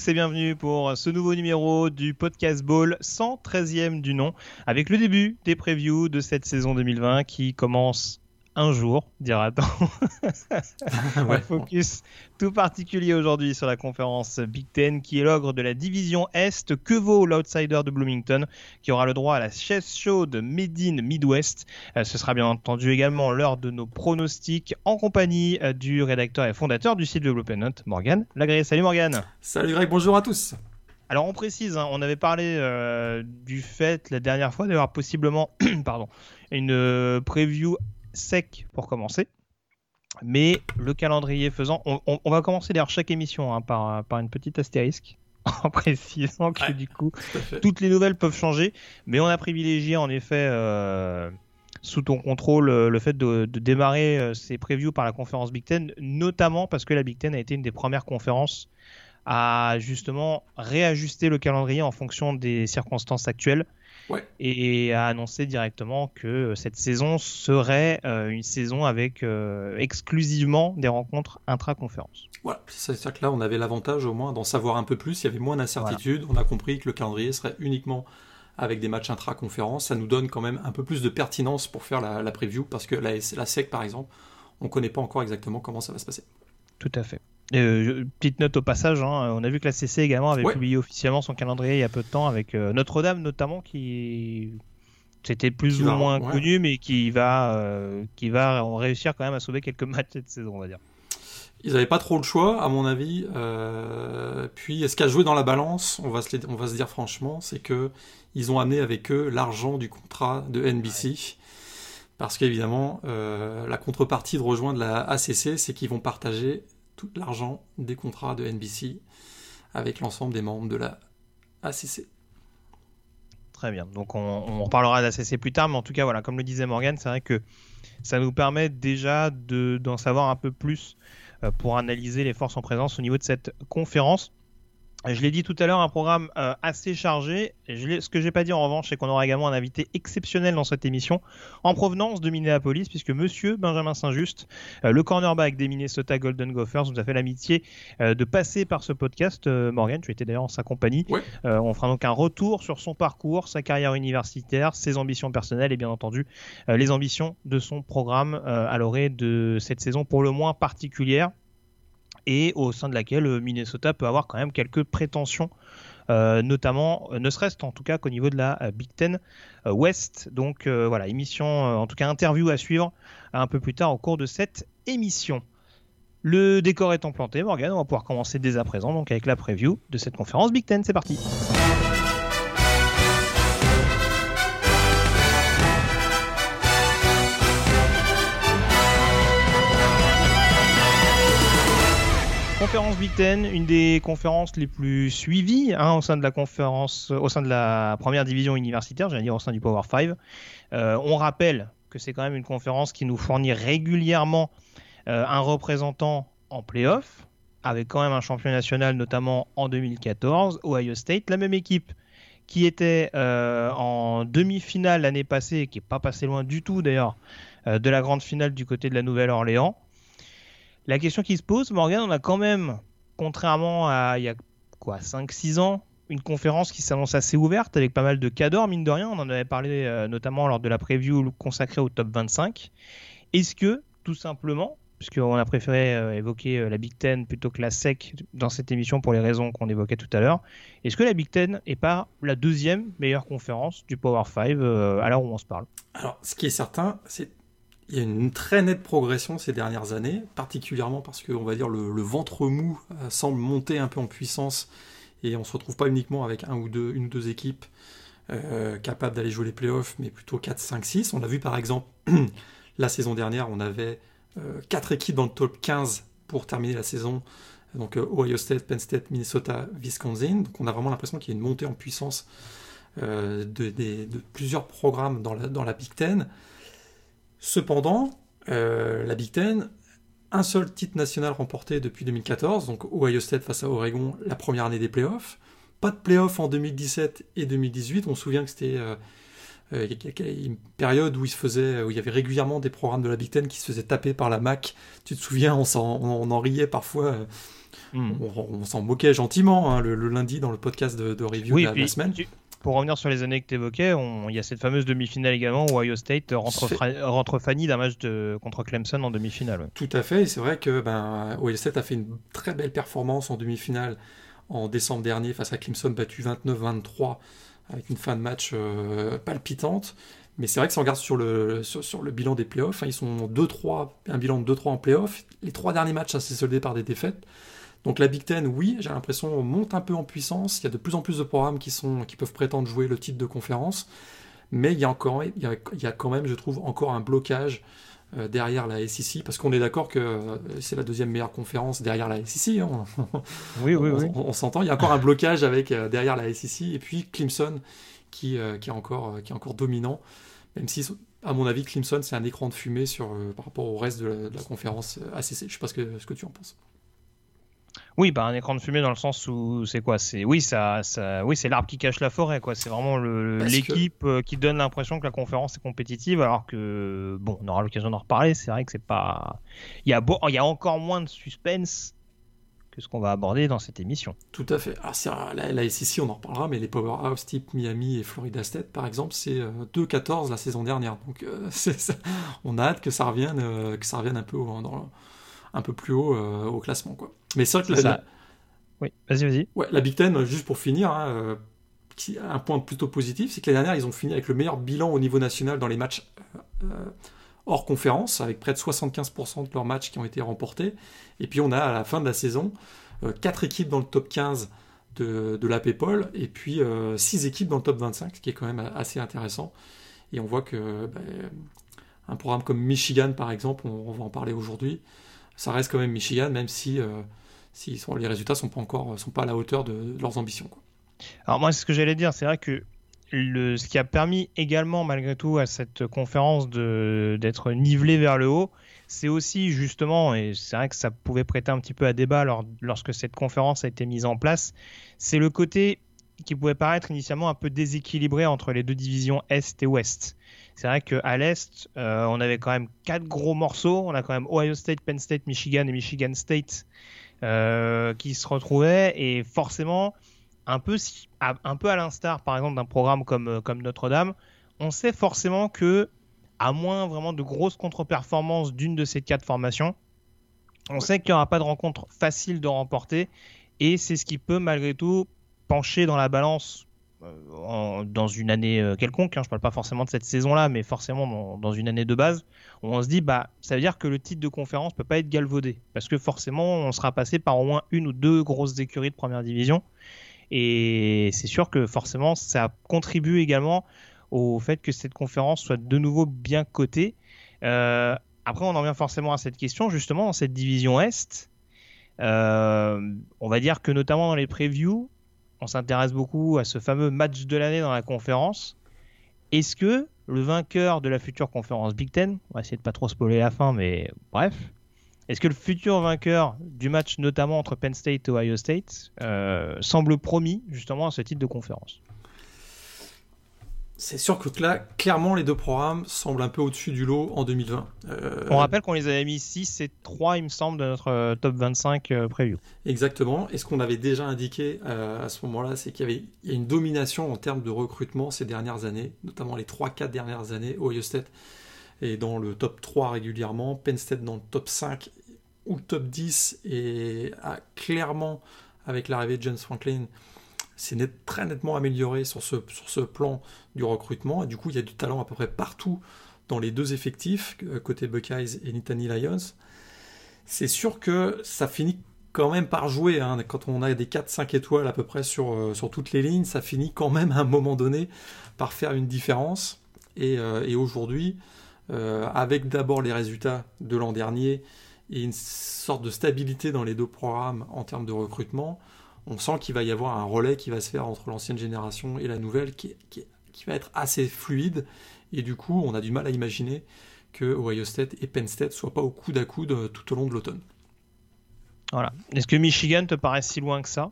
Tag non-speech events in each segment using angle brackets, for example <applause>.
tous et bienvenue pour ce nouveau numéro du Podcast Ball 113e du nom avec le début des previews de cette saison 2020 qui commence un jour, dira-t-on. <laughs> Un focus tout particulier aujourd'hui sur la conférence Big Ten qui est l'ogre de la division Est. Que vaut l'outsider de Bloomington qui aura le droit à la chaise chaude Made in Midwest? Euh, Ce sera bien entendu également l'heure de nos pronostics en compagnie euh, du rédacteur et fondateur du site Development Note, Morgan Lagré. Salut Morgan. Salut Greg, bonjour à tous. Alors on précise, hein, on avait parlé euh, du fait la dernière fois d'avoir possiblement <clears throat> pardon, une preview sec pour commencer. Mais le calendrier faisant, on, va commencer d'ailleurs chaque émission hein, par, par une petite astérisque <laughs> en précisant que du coup toutes les nouvelles peuvent changer, mais on a privilégié en effet euh, sous ton contrôle le fait de, démarrer euh, ces previews par la conférence Big Ten, notamment parce que la Big Ten a été une des premières conférences à justement réajuster le calendrier en fonction des circonstances actuelles et a annoncé directement que euh, cette saison serait euh, une saison avec euh, exclusivement des rencontres intra-conférences. Voilà, c'est ça que là on avait l'avantage au moins d'en savoir un peu plus, il y avait moins d'incertitude, on a compris que le calendrier serait uniquement avec des matchs intra-conférences, ça nous donne quand même un peu plus de pertinence pour faire la, preview parce que la, la SEC par exemple, on ne connaît pas encore exactement comment ça va se passer. Tout à fait. Euh, petite note au passage, hein, on a vu que la CC également avait publié officiellement son calendrier il y a peu de temps avec euh, Notre-Dame notamment qui c'était plus ou moins connu mais qui va euh, qui va réussir quand même à sauver quelques <laughs> matchs cette saison on va dire. Ils n'avaient pas trop le choix à mon avis. puis ce qui a joué dans la balance, on va se, on va se dire franchement, c'est que ils ont amené avec eux l'argent du contrat de NBC. Parce qu'évidemment, la contrepartie de rejoindre la ACC, c'est qu'ils vont partager tout l'argent des contrats de NBC avec l'ensemble des membres de la ACC. Très bien. Donc on, on reparlera d'ACC plus tard, mais en tout cas, voilà, comme le disait Morgan, c'est vrai que ça nous permet déjà d'en savoir un peu plus euh, pour analyser les forces en présence au niveau de cette conférence. Je l'ai dit tout à l'heure, un programme euh, assez chargé. Je ce que j'ai pas dit en revanche, c'est qu'on aura également un invité exceptionnel dans cette émission, en provenance de Minneapolis, puisque Monsieur Benjamin Saint-Just, euh, le cornerback des Minnesota Golden Gophers, nous a fait l'amitié euh, de passer par ce podcast. Morgan, tu étais d'ailleurs en sa compagnie. on fera donc un retour sur son parcours, sa carrière universitaire, ses ambitions personnelles et bien entendu les ambitions de son programme à l'orée de cette saison pour le moins particulière et au sein de laquelle euh, Minnesota peut avoir quand même quelques prétentions euh, notamment, euh, ne serait-ce en tout cas qu'au niveau de la Big Ten West. Donc voilà, émission, en tout cas interview à suivre un peu plus tard au cours de cette émission. Le décor étant planté, Morgan, on va pouvoir commencer dès à présent donc avec la preview de cette conférence Big Ten. C'est parti. Conférence Big Ten, une des conférences les plus suivies hein, au sein de la première division universitaire, j'allais dire au sein du Power 5. Euh, on rappelle que c'est quand même une conférence qui nous fournit régulièrement euh, un représentant en playoff, avec quand même un champion national, notamment en 2014, Ohio State, la même équipe qui était euh, en demi-finale l'année passée, qui n'est pas passé loin du tout d'ailleurs, de la grande finale du côté de la Nouvelle-Orléans. La question qui se pose, Morgan, on a quand même, contrairement à il y a quoi, 5-6 ans, une conférence qui s'annonce assez ouverte avec pas mal de cadors, mine de rien. On en avait parlé euh, notamment lors de la preview consacrée au top 25. Est-ce que, tout simplement, puisqu'on a préféré euh, évoquer euh, la Big Ten plutôt que la SEC dans cette émission pour les raisons qu'on évoquait tout à l'heure, est-ce que la Big Ten est pas la deuxième meilleure conférence du Power 5 à l'heure où on se parle? Alors, ce qui est certain, c'est il y a une très nette progression ces dernières années, particulièrement parce que on va dire le, ventre mou euh, semble monter un peu en puissance et on se retrouve pas uniquement avec un ou deux, une ou deux équipes euh, capables d'aller jouer les playoffs, mais plutôt 4, 5, 6. On a vu par exemple <clears throat> la saison dernière, on avait euh, quatre équipes dans le top 15 pour terminer la saison. Donc Ohio State, Penn State, Minnesota, Wisconsin. Donc on a vraiment l'impression qu'il y a une montée en puissance de, plusieurs programmes dans la, dans la Big Ten. Cependant, euh, la Big Ten, un seul titre national remporté depuis 2014, donc Ohio State face à Oregon, la première année des playoffs. Pas de playoffs en 2017 et 2018. On se souvient que c'était euh, euh, une période où il, se faisait, où il y avait régulièrement des programmes de la Big Ten qui se faisaient taper par la MAC. Tu te souviens, on, en, riait parfois. Hmm. On, s'en moquait gentiment hein, le, lundi dans le podcast de, review de la, semaine pour revenir sur les années que tu évoquais, il y a cette fameuse demi-finale également où Ohio State rentre, rentre Fanny d'un match de, contre Clemson en demi-finale. Tout à fait, et c'est vrai que ben, Ohio State a fait une très belle performance en demi-finale en décembre dernier face à Clemson, battu 29-23 avec une fin de match euh, palpitante. Mais c'est vrai que si on regarde sur le, sur, le bilan des playoffs, hein, ils sont 2-3, un bilan de 2-3 en playoffs. Les trois derniers matchs, ça s'est soldé par des défaites. Donc la Big Ten, oui, j'ai l'impression, monte un peu en puissance. Il y a de plus en plus de programmes qui, sont, qui peuvent prétendre jouer le titre de conférence. Mais il y a, encore, il y a, quand même, je trouve, encore un blocage euh, derrière la SEC, parce qu'on est d'accord que euh, c'est la deuxième meilleure conférence derrière la SEC. Hein. <laughs> oui, oui, oui. On, s'entend. Il y a encore un blocage avec euh, derrière la SEC et puis Clemson qui, qui, est encore, qui est encore dominant, même si à mon avis, Clemson, c'est un écran de fumée sur, par rapport au reste de la, conférence ACC. Je ne sais pas ce que, ce que tu en penses. Oui, bah un écran de fumée dans le sens où c'est quoi? C'est oui, ça, ça, oui, c'est l'arbre qui cache la forêt, quoi. C'est vraiment l'équipe euh, qui donne l'impression que la conférence est compétitive, alors que bon, on aura l'occasion d'en reparler. C'est vrai que c'est pas, il y a il y a encore moins de suspense que ce qu'on va aborder dans cette émission. Tout à fait. Ah, la, la SEC, on en reparlera, mais les powerhouse type Miami et Florida State, par exemple, c'est 2-14 euh, la saison dernière. Donc, euh, <laughs> on a hâte que ça revienne, que ça revienne un peu dans, un peu plus haut au classement, quoi. Mais c'est vrai que la, Oui, vas-y, vas-y. Ouais, la Big Ten, juste pour finir, hein, euh, un point plutôt positif, c'est que l'année dernière, ils ont fini avec le meilleur bilan au niveau national dans les matchs euh, euh, hors conférence, avec près de 75% de leurs matchs qui ont été remportés. Et puis on a à la fin de la saison, 4 équipes dans le top 15 de, de la PayPal, et puis 6 équipes dans le top 25, ce qui est quand même assez intéressant. Et on voit que ben, un programme comme Michigan, par exemple, on va en parler aujourd'hui, ça reste quand même Michigan, même si, euh, si les résultats sont pas encore sont pas à la hauteur de, leurs ambitions. Alors moi, c'est ce que j'allais dire, c'est vrai que ce qui a permis également, malgré tout, à cette conférence d'être nivelé vers le haut, c'est aussi justement, et c'est vrai que ça pouvait prêter un petit peu à débat lors, lorsque cette conférence a été mise en place, c'est le côté qui pouvait paraître initialement un peu déséquilibré entre les deux divisions Est et Ouest. C'est vrai qu'à l'Est, euh, on avait quand même quatre gros morceaux. On a quand même Ohio State, Penn State, Michigan et Michigan State euh, qui se retrouvaient. Et forcément, un peu, un peu à l'instar, par exemple, d'un programme comme, euh, comme Notre-Dame, on sait forcément que, à moins vraiment de grosses contre-performances d'une de ces quatre formations, on sait qu'il n'y aura pas de rencontre facile de remporter. Et c'est ce qui peut, malgré tout, pencher dans la balance euh, dans une année euh, quelconque, hein, je parle pas forcément de cette saison-là, mais forcément dans, une année de base, on se dit bah ça veut dire que le titre de conférence peut pas être galvaudé parce que forcément on sera passé par au moins une ou deux grosses écuries de première division et c'est sûr que forcément ça contribue également au fait que cette conférence soit de nouveau bien cotée. Euh, après on en vient forcément à cette question justement dans cette division Est. on va dire que notamment dans les previews, on s'intéresse beaucoup à ce fameux match de l'année dans la conférence. Est-ce que le vainqueur de la future conférence Big Ten, on va essayer de pas trop spoiler la fin, mais bref, est-ce que le futur vainqueur du match notamment entre Penn State et Ohio State euh, semble promis justement à ce titre de conférence? C'est sûr que là, clairement, les deux programmes semblent un peu au-dessus du lot en 2020. Euh, On rappelle qu'on les avait mis 6 et 3, il me semble, de notre euh, top 25 euh, preview. Exactement. Et ce qu'on avait déjà indiqué à ce moment-là, c'est qu'il y avait y a une domination en termes de recrutement ces dernières années, notamment les 3-4 dernières années. Ohio State est dans le top 3 régulièrement, Penn State dans le top 5 ou le top 10 et a clairement, avec l'arrivée de James Franklin, c'est très nettement amélioré sur ce, sur ce plan du recrutement. Et du coup, il y a du talent à peu près partout dans les deux effectifs, euh, côté Buckeyes et Nittany Lions. C'est sûr que ça finit quand même par jouer. Hein. Quand on a des 4-5 étoiles à peu près sur, euh, sur toutes les lignes, ça finit quand même à un moment donné par faire une différence. Et, euh, et aujourd'hui, avec d'abord les résultats de l'an dernier et une sorte de stabilité dans les deux programmes en termes de recrutement, on sent qu'il va y avoir un relais qui va se faire entre l'ancienne génération et la nouvelle qui, va être assez fluide. Et du coup, on a du mal à imaginer que Ohio State et Penn State soient pas au coude à coude tout au long de l'automne. Voilà. Est-ce que Michigan te paraît si loin que ça?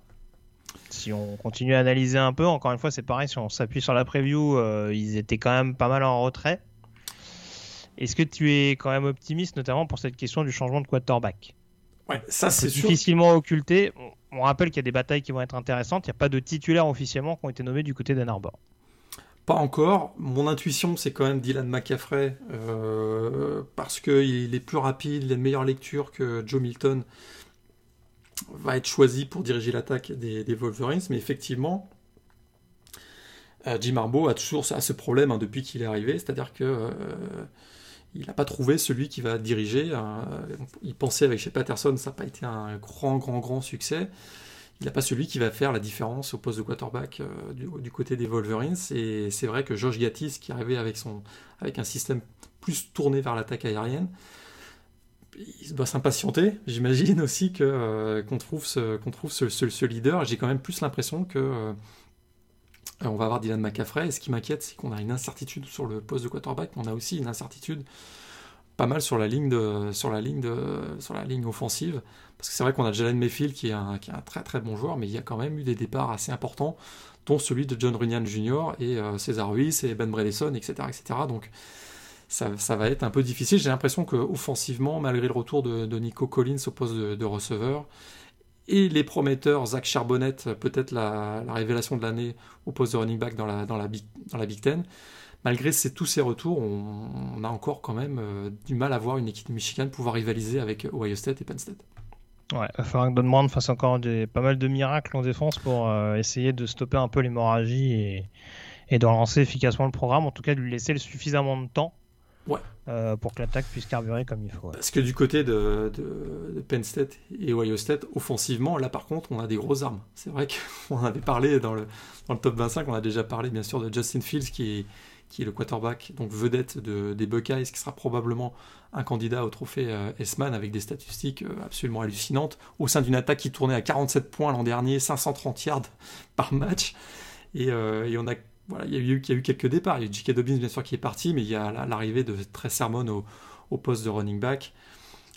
Si on continue à analyser un peu, encore une fois, c'est pareil, si on s'appuie sur la preview, euh, ils étaient quand même pas mal en retrait. Est-ce que tu es quand même optimiste, notamment pour cette question du changement de quarterback? Ouais, ça c'est difficilement occulté. On, rappelle qu'il y a des batailles qui vont être intéressantes. Il n'y a pas de titulaires officiellement qui ont été nommés du côté d'Ann Arbor. Pas encore. Mon intuition, c'est quand même Dylan McCaffrey, euh, parce qu'il est plus rapide, il a une meilleure lecture que Joe Milton va être choisi pour diriger l'attaque des, Wolverines, mais effectivement, euh, Jim Harbaugh a toujours ce problème hein, depuis qu'il est arrivé, c'est-à-dire que euh, il n'a pas trouvé celui qui va diriger. Euh, il pensait avec chez Patterson, ça n'a pas été un grand, grand, grand succès. Il n'a pas celui qui va faire la différence au poste de quarterback du, côté des Wolverines. Et c'est vrai que Josh Gattis, qui arrivait avec, avec un système plus tourné vers l'attaque aérienne, il doit s'impatienter. J'imagine aussi que euh, qu'on trouve ce leader. J'ai quand même plus l'impression que euh, on va avoir Dylan McCaffrey. Et ce qui m'inquiète, c'est qu'on a une incertitude sur le poste de quarterback, mais on a aussi une incertitude pas mal sur la ligne offensive. Parce que c'est vrai qu'on a Jalen Mayfield qui est, un, très très bon joueur, mais il y a quand même eu des départs assez importants, dont celui de John Runyan Jr. et euh, César Ruiz et Ben Bredesen, etc., etc. Donc ça, va être un peu difficile. J'ai l'impression qu'offensivement, malgré le retour de, Nico Collins au poste de, receveur, et les prometteurs, Zach Charbonnet, peut-être la, révélation de l'année au poste de running back dans la, dans la, Big, Ten, malgré tous ces retours, on, a encore quand même euh, du mal à voir une équipe de Michigan pouvoir rivaliser avec Ohio State et Penn State. Ouais, il va falloir que Don Brown fasse encore des, pas mal de miracles en défense pour euh, essayer de stopper un peu l'hémorragie et, et de relancer efficacement le programme, en tout cas de lui laisser suffisamment de temps Ouais. Euh, pour que l'attaque puisse carburer comme il faut. Parce que du côté de, Penn State et Ohio State, offensivement, là par contre, on a des grosses armes. C'est vrai <laughs> qu'on avait parlé dans le, dans le top 25, on a déjà parlé bien sûr de Justin Fields qui est, qui est le quarterback, donc vedette de, des Buckeyes, qui sera probablement un candidat au trophée euh, S-Man avec des statistiques euh, absolument hallucinantes, au sein d'une attaque qui tournait à 47 points l'an dernier, 530 yards <laughs> par match. Et, et on a voilà, il y, a eu, quelques départs. Il y a J.K. Dobbins, bien sûr, qui est parti, mais il y a l'arrivée de Trey Sermon au, poste de running back.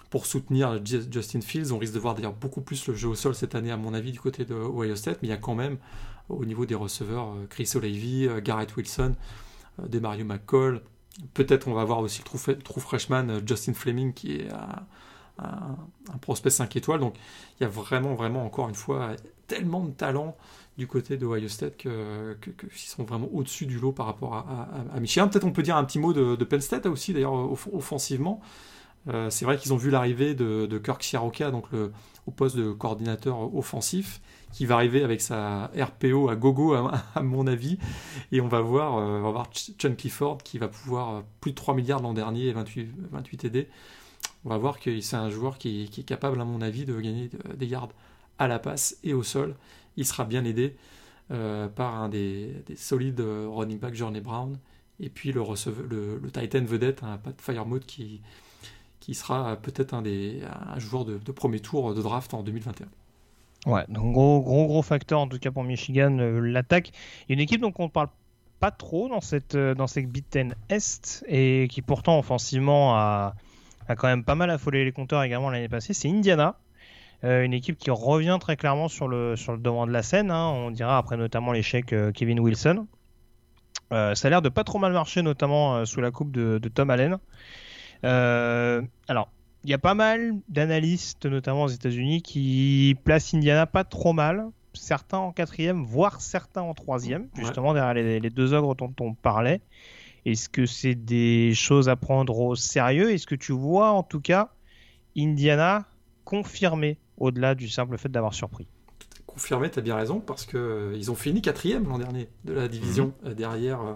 Pour soutenir Justin Fields, on risque de voir d'ailleurs beaucoup plus le jeu au sol cette année, à mon avis, du côté de Ohio State, mais il y a quand même, au niveau des receveurs, euh, Chris O'Leary, euh, Garrett Wilson, euh, Demario McCall. Peut-être on va voir aussi le true, freshman Justin Fleming, qui est un prospect 5 étoiles. Donc il y a vraiment, vraiment, encore une fois, tellement de talent du côté de Ohio State que, sont vraiment au-dessus du lot par rapport à, à, Michigan. Peut-être on peut dire un petit mot de, Penn State aussi, d'ailleurs, offensivement. Euh, c'est vrai qu'ils ont vu l'arrivée de, Kirk Siaroka, donc au poste de coordinateur offensif, qui va arriver avec sa RPO à gogo, à, mon avis. Et on va voir, euh, on va voir qui va pouvoir euh, plus de 3 milliards l'an dernier et 28, 28 TD. On va voir que c'est un joueur qui, qui, est capable, à mon avis, de gagner des yards à la passe et au sol il sera bien aidé euh, par un des, solides euh, running back Journey Brown et puis le, Titan vedette, un Pat Firemouth qui, qui sera peut-être un, des, un joueur de, premier tour de draft en 2021. Ouais, donc gros, gros, gros facteur en tout cas pour Michigan, euh, l'attaque. Il y a une équipe dont on ne parle pas trop dans cette, dans cette Est et qui pourtant offensivement a, a quand même pas mal affolé les compteurs également l'année passée, c'est Indiana. Euh, une équipe qui revient très clairement sur le, sur le devant de la scène. Hein. on dira après notamment l'échec euh, Kevin Wilson. Euh, ça a l'air de pas trop mal marcher, notamment sous la coupe de, Tom Allen. alors, il y a pas mal d'analystes, notamment aux États-Unis, qui placent Indiana pas trop mal. Certains en quatrième, voire certains en troisième, justement derrière les, les, deux ogres dont on parlait. Est-ce que c'est des choses à prendre au sérieux? Est-ce que tu vois en tout cas Indiana confirmer au-delà du simple fait d'avoir surpris. Confirmé, tu as bien raison, parce qu'ils euh, ils ont fini quatrième l'an dernier de la division mhm. euh, derrière euh,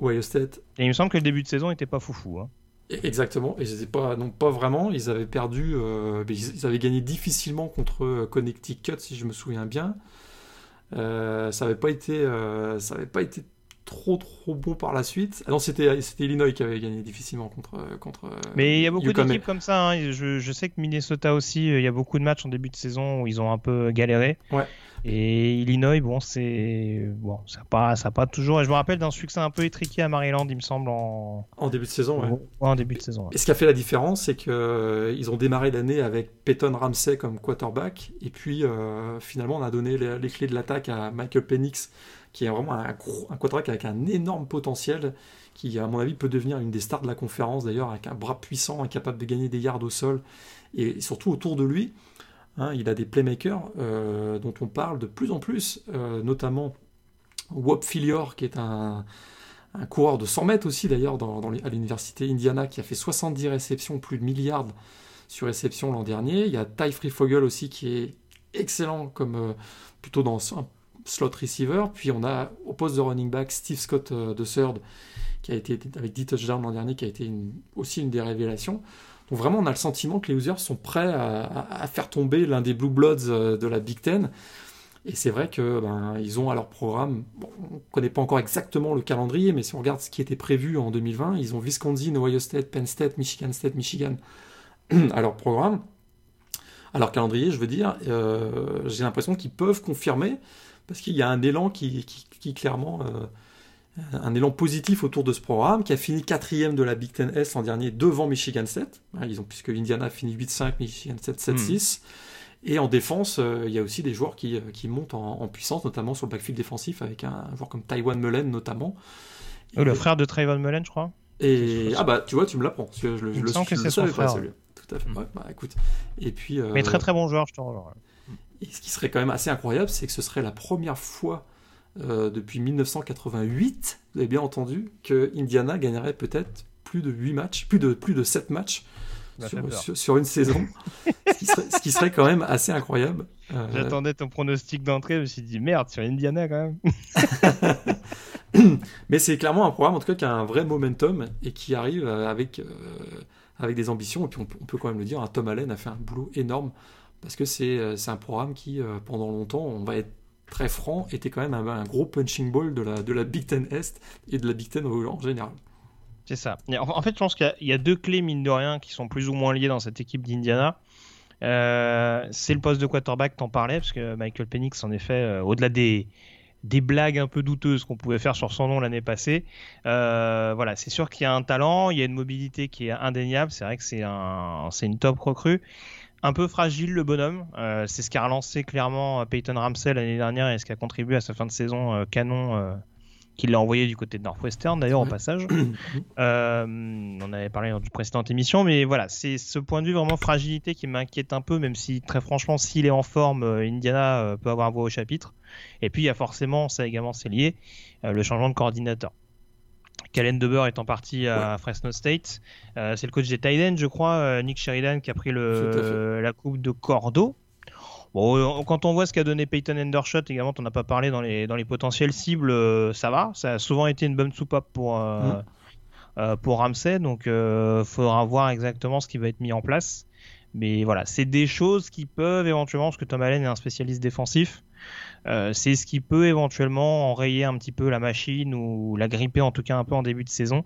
Ohio State. Et il me semble que le début de saison n'était pas foufou. Hein. Exactement, ils pas, non pas vraiment, ils avaient perdu, ils, avaient gagné difficilement contre Connecticut si je me souviens bien. ça n'avait pas été, ça avait pas été trop trop beau par la suite. Ah non, c'était Illinois qui avait gagné difficilement contre contre. Mais il y a beaucoup d'équipes comme ça. Hein. Je, je, sais que Minnesota aussi, euh, il y a beaucoup de matchs en début de saison où ils ont un peu galéré. Ouais. Et Illinois, bon, c'est bon, ça pas, ça pas toujours. Je me rappelle d'un succès un peu étriqué à Maryland, il me semble en, en début de saison. Ouais. en début de saison. Et ce qui a fait la différence, c'est que euh, ils ont démarré l'année avec Peyton Ramsey comme quarterback, et puis euh, finalement on a donné les, les clés de l'attaque à Michael Penix, qui est vraiment un, un quarterback avec un énorme potentiel, qui à mon avis peut devenir une des stars de la conférence d'ailleurs, avec un bras puissant, incapable de gagner des yards au sol, et surtout autour de lui. Hein, il a des playmakers euh, dont on parle de plus en plus, euh, notamment Wop Filior, qui est un, coureur de 100 mètres aussi d'ailleurs à l'université Indiana, qui a fait 70 réceptions, plus de milliards sur réception l'an dernier. Il y a Ty Freefogel aussi qui est excellent comme euh, plutôt dans un slot receiver. Puis on a au poste de running back Steve Scott de Third, qui a été avec 10 touchdowns l'an dernier, qui a été aussi une des révélations. Donc vraiment, on a le sentiment que les Hoosiers sont prêts à, faire tomber l'un des Blue Bloods euh, de la Big Ten. Et c'est vrai que ben, ils ont à leur programme, on ne connaît pas encore exactement le calendrier, mais si on regarde ce qui était prévu en 2020, ils ont Wisconsin, Ohio State, Penn State, Michigan State, Michigan <clears throat> à leur programme, à leur calendrier, je veux dire. Euh, J'ai l'impression qu'ils peuvent confirmer, parce qu'il y a un élan qui clairement... Euh, un élan positif autour de ce programme, qui a fini quatrième de la Big Ten S l'an dernier devant Michigan 7. Ils ont, puisque Indiana a fini 8-5, Michigan 7 7-6. Mm. Et en défense, euh, il y a aussi des joueurs qui, qui montent en, en, puissance, notamment sur le backfield défensif, avec un, un joueur comme Taiwan Mullen notamment. Oh, le frère de Taiwan Mullen, je crois. Et ah bah tu vois, tu me l'apprends. Je, le, semble que c'est son frère. Ouais. Tout à fait. Mm. Ouais, bah écoute. Et puis. Euh, Mais très très bon joueur, je te rejoins. Et ce qui serait quand même assez incroyable, c'est que ce serait la première fois euh, depuis 1988, vous avez bien entendu, que Indiana gagnerait peut-être plus de 8 matchs, plus de, plus de 7 matchs sur, sur, sur, une saison, <laughs> ce, qui serait, ce, qui serait, quand même assez incroyable. Euh... J'attendais ton pronostic d'entrée, je me suis dit merde, sur Indiana quand même. <laughs> Mais c'est clairement un programme en tout cas qui a un vrai momentum et qui arrive avec, euh, avec des ambitions. Et puis on, on, peut quand même le dire, hein, Tom Allen a fait un boulot énorme parce que c'est un programme qui, pendant longtemps, on va être très franc, était quand même un, gros punching ball de la, de la Big Ten Est et de la Big Ten en général. C'est ça. En fait, je pense qu'il y, a deux clés, mine de rien, qui sont plus ou moins liées dans cette équipe d'Indiana. Euh, c'est le poste de quarterback, t'en parlais, parce que Michael Penix, en effet, euh, au-delà des, des blagues un peu douteuses qu'on pouvait faire sur son nom l'année passée, euh, voilà, c'est sûr qu'il y a un talent, il y a une mobilité qui est indéniable. C'est vrai que c'est un, une top recrue un peu fragile le bonhomme. Euh, c'est ce qui a relancé clairement Peyton Ramsey l'année dernière et ce qui a contribué à sa fin de saison euh, canon euh, qu'il l'a envoyé du côté de Northwestern d'ailleurs au passage. <clears throat> on avait parlé dans une précédente émission, mais voilà, c'est ce point de vue vraiment fragilité qui m'inquiète un peu, même si très franchement, s'il est en forme, Indiana peut avoir un voix au chapitre. Et puis il y a forcément, ça également c'est lié, le changement de coordinateur. Kalen Deber étant parti à ouais. Fresno State. Euh, c'est le coach des Titans, je crois, euh, Nick Sheridan, qui a pris le, la coupe de Cordo. Bon, quand on voit ce qu'a donné Peyton Endershot, également, on n'a pas parlé dans les, dans les potentiels cibles, euh, ça va. Ça a souvent été une bonne soupape pour, mmh. pour Ramsey, donc il faudra voir exactement ce qui va être mis en place. Mais voilà, c'est des choses qui peuvent éventuellement, parce que Tom Allen est un spécialiste défensif, euh, c'est ce qui peut éventuellement enrayer un petit peu la machine ou la gripper en tout cas un peu en début de saison.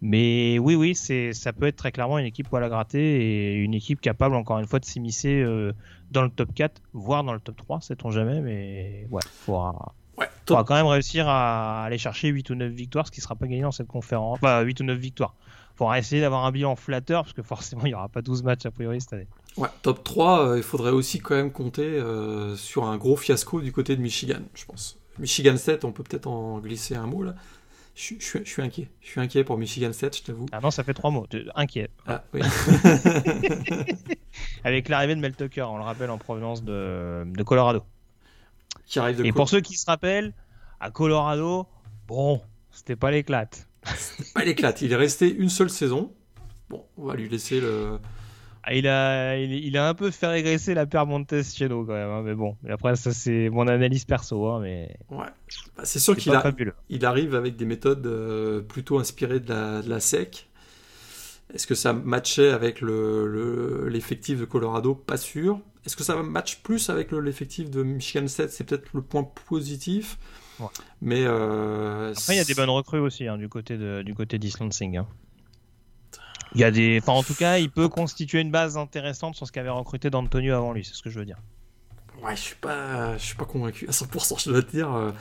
Mais oui, oui, c'est ça peut être très clairement une équipe poil à gratter et une équipe capable encore une fois de s'immiscer euh, dans le top 4, voire dans le top 3, sait-on jamais. Mais ouais, faudra, ouais, faudra quand même réussir à aller chercher 8 ou 9 victoires, ce qui sera pas gagné dans cette conférence. Enfin, 8 ou 9 victoires. Faudra essayer d'avoir un bilan flatteur parce que forcément il n'y aura pas 12 matchs a priori cette année. Ouais, top 3, euh, il faudrait aussi quand même compter euh, sur un gros fiasco du côté de Michigan, je pense. Michigan 7, on peut peut-être en glisser un mot là. Je, je, je, suis inquiet. Je suis inquiet pour Michigan 7, je t'avoue. Ah non, ça fait trois mots. Inquiet. Ah, oui. <laughs> Avec l'arrivée de Mel Tucker, on le rappelle, en provenance de, de Colorado. Qui arrive de Et pour ceux qui se rappellent, à Colorado, bon, c'était pas l'éclate. C'était pas l'éclate. Il est resté une seule saison. Bon, on va lui laisser le, il a, il, il, a un peu fait régresser la paire Montes chez nous quand même, hein, mais bon. Mais après, ça c'est mon analyse perso, hein, mais. Ouais. Bah, c'est sûr qu'il il arrive avec des méthodes euh, plutôt inspirées de la, de la SEC. Est-ce que ça matchait avec l'effectif le, le, de Colorado? Pas sûr. Est-ce que ça match plus avec l'effectif de Michigan State? C'est peut-être le point positif. Ouais. Mais euh, après, il y a des bonnes recrues aussi hein, du côté de du côté d'Islancing. Hein. Il y a des, enfin en tout cas, il peut constituer une base intéressante sur ce qu'avait recruté d'Antonio avant lui, c'est ce que je veux dire. Ouais, je suis pas, je suis pas convaincu à 100%, je dois te dire. Euh,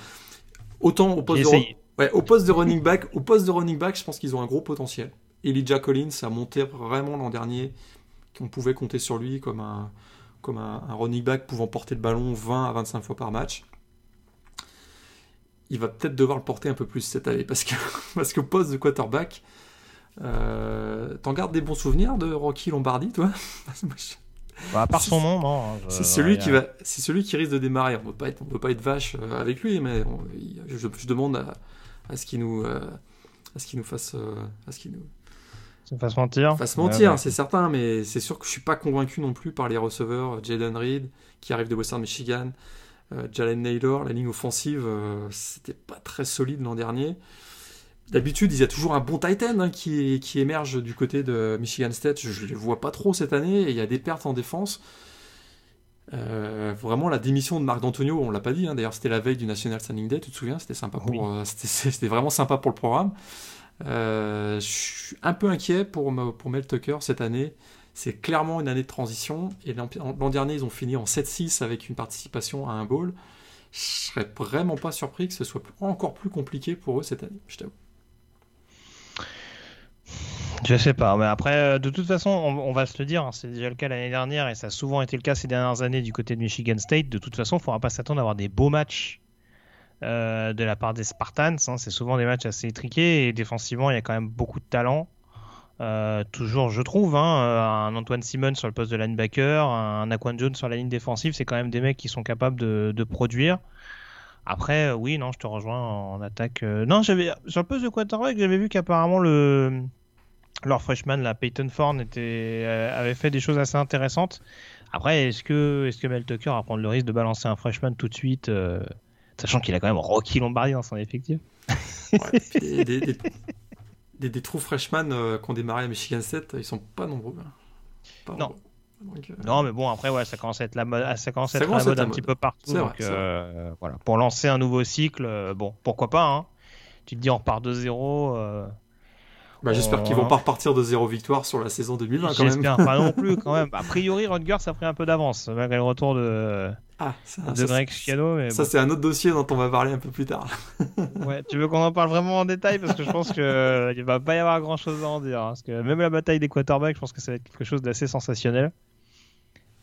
autant au poste, de, ouais, au poste de running back, au poste de running back, je pense qu'ils ont un gros potentiel. Elijah Collins a monté vraiment l'an dernier, qu'on pouvait compter sur lui comme un, comme un, running back pouvant porter le ballon 20 à 25 fois par match. Il va peut-être devoir le porter un peu plus cette année parce que <laughs> parce qu'au poste de quarterback, euh, t'en gardes des bons souvenirs de Rocky Lombardi, toi <laughs> bah, À part son nom, non. Hein, c'est celui qui va, celui qui risque de démarrer. On ne peut pas être vache euh, avec lui, mais je, demande à, ce qu'il nous, euh, à ce qu'il nous fasse, à ce qu'il nous fasse mentir. Fasse mentir, c'est certain, mais c'est sûr que je suis pas convaincu non plus par les receveurs. Jaden Reed, qui arrive de Western Michigan, Jalen Naylor, la ligne offensive, c'était pas très solide l'an dernier. D'habitude, il y a toujours un bon Titan hein, qui, qui, émerge du côté de Michigan State. Je ne les vois pas trop cette année et il y a des pertes en défense. Euh, vraiment, la démission de Marc D'Antonio, on l'a pas dit. Hein, d'ailleurs, c'était la veille du National Standing Day, tu te souviens? C'était sympa pour, euh, c'était vraiment sympa pour le programme. Euh, je suis un peu inquiet pour, pour Mel Tucker cette année. C'est clairement une année de transition. Et l'an dernier, ils ont fini en 7-6 avec une participation à un bowl. Je serais vraiment pas surpris que ce soit encore plus compliqué pour eux cette année, je t'avoue. Je sais pas, mais après, euh, de toute façon, on, va se le dire, hein, c'est déjà le cas l'année dernière et ça a souvent été le cas ces dernières années du côté de Michigan State. De toute façon, il ne faudra pas s'attendre à avoir des beaux matchs euh, de la part des Spartans. Hein. C'est souvent des matchs assez étriqués et défensivement, il y a quand même beaucoup de talent. Euh, toujours, je trouve, hein, un Antoine Simon sur le poste de linebacker, un Aquan Jones sur la ligne défensive, c'est quand même des mecs qui sont capables de, produire. Après, oui, non, je te rejoins en attaque. non, sur le poste de quarterback, j'avais vu qu'apparemment le leur freshman, la Peyton Thorne, était, euh, avait fait des choses assez intéressantes. Après, est-ce que, Mel Tucker va prendre le risque de balancer un freshman tout de suite, euh, sachant qu'il a quand même Rocky Lombardi dans son effectif? <laughs> Des, des, trous freshman euh, qui ont démarré à Michigan State, ils sont pas nombreux. Hein. non. non, mais bon, après, ouais, ça commence à être la mode, ça commence à être la mode un petit peu partout. donc, voilà. Pour lancer un nouveau cycle, bon, pourquoi pas. Hein. Tu te dis, on repart de zéro. Bah, j'espère qu'ils vont pas repartir de zéro victoire sur la saison 2020 quand même. J'espère pas non <laughs> plus quand même. A priori, Rutgers a pris un peu d'avance malgré le retour de, ah, ça, de Greg Mais ça, c'est un autre dossier dont on va parler un peu plus tard. <laughs> ouais, tu veux qu'on en parle vraiment en détail? Parce que je pense qu'il ne va pas y avoir grand chose à en dire. Hein, parce que même la bataille des quarterbacks, je pense que ça va être quelque chose d'assez sensationnel.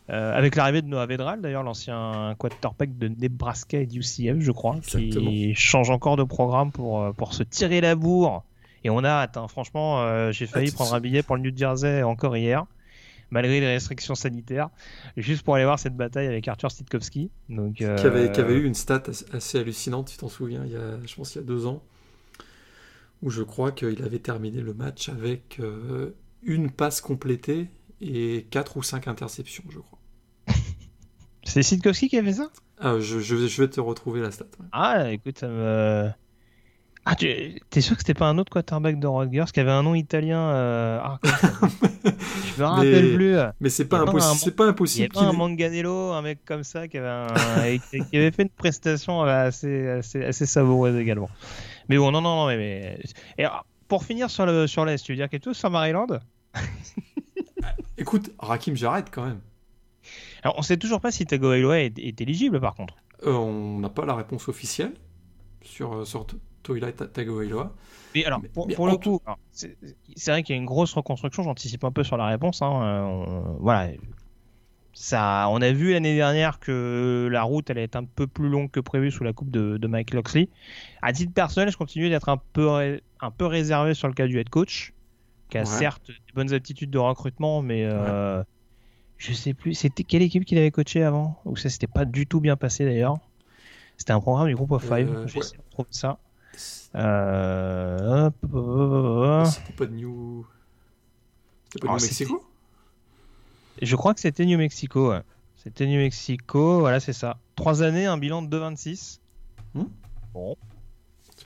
Euh, avec l'arrivée de Noah Vedral, d'ailleurs, l'ancien quarterback de Nebraska et UCF, je crois, qui change encore de programme pour, euh, pour se tirer la bourre et on a hâte. Hein. Franchement, euh, j'ai failli ah, prendre un billet pour le New Jersey encore hier, malgré les restrictions sanitaires, juste pour aller voir cette bataille avec Arthur Stitkowski. Donc, qui, avait, qui, avait, eu une stat assez hallucinante, tu t'en souviens, il y a, je pense il y a deux ans, où je crois qu'il avait terminé le match avec euh, une passe complétée et quatre ou cinq interceptions, je crois. <laughs> C'est Stitkowski qui avait ça? Ah, je, je, vais te retrouver la stat. Ah, écoute, ça me ah, tu es sûr que c'était pas un autre quarterback de Rutgers qui avait un nom italien euh... ah, <laughs> Je me rappelle plus. Mais c'est pas, impossible. C'est pas impossible. Il y avait un Manganello, un mec comme ça, qui avait, un... qui avait fait une prestation assez, assez, assez savoureuse également. Mais bon, non, non, non. Mais, Et pour finir sur l'Est, sur tu veux dire quelque chose sur Maryland? Écoute, Rakim, j'arrête quand même. Alors, on sait toujours pas si Tagovailoa est, est éligible par contre. Euh, on n'a pas la réponse officielle sur, euh, sur Toila Tagovailoa. Mais alors, pour, le coup, c'est vrai qu'il y a une grosse reconstruction. J'anticipe un peu sur la réponse. Hein, euh, voilà, ça, on a vu l'année dernière que la route allait être un peu plus longue que prévu sous la coupe de, Mike Loxley. À titre personnel, je continue d'être un peu, un peu réservé sur le cas du head coach, qui a certes des bonnes aptitudes de recrutement, mais euh, je sais plus. C'était quelle équipe qu'il avait coaché avant? Ou ça s'était pas du tout bien passé d'ailleurs? C'était un programme du groupe of five. Euh, essayé de trouver ça. Euh... C'était pas de New. C'était pas de New Mexico Je crois que c'était New Mexico. C'était New Mexico, voilà, c'est ça. Trois années, un bilan de 2,26. Hmm bon.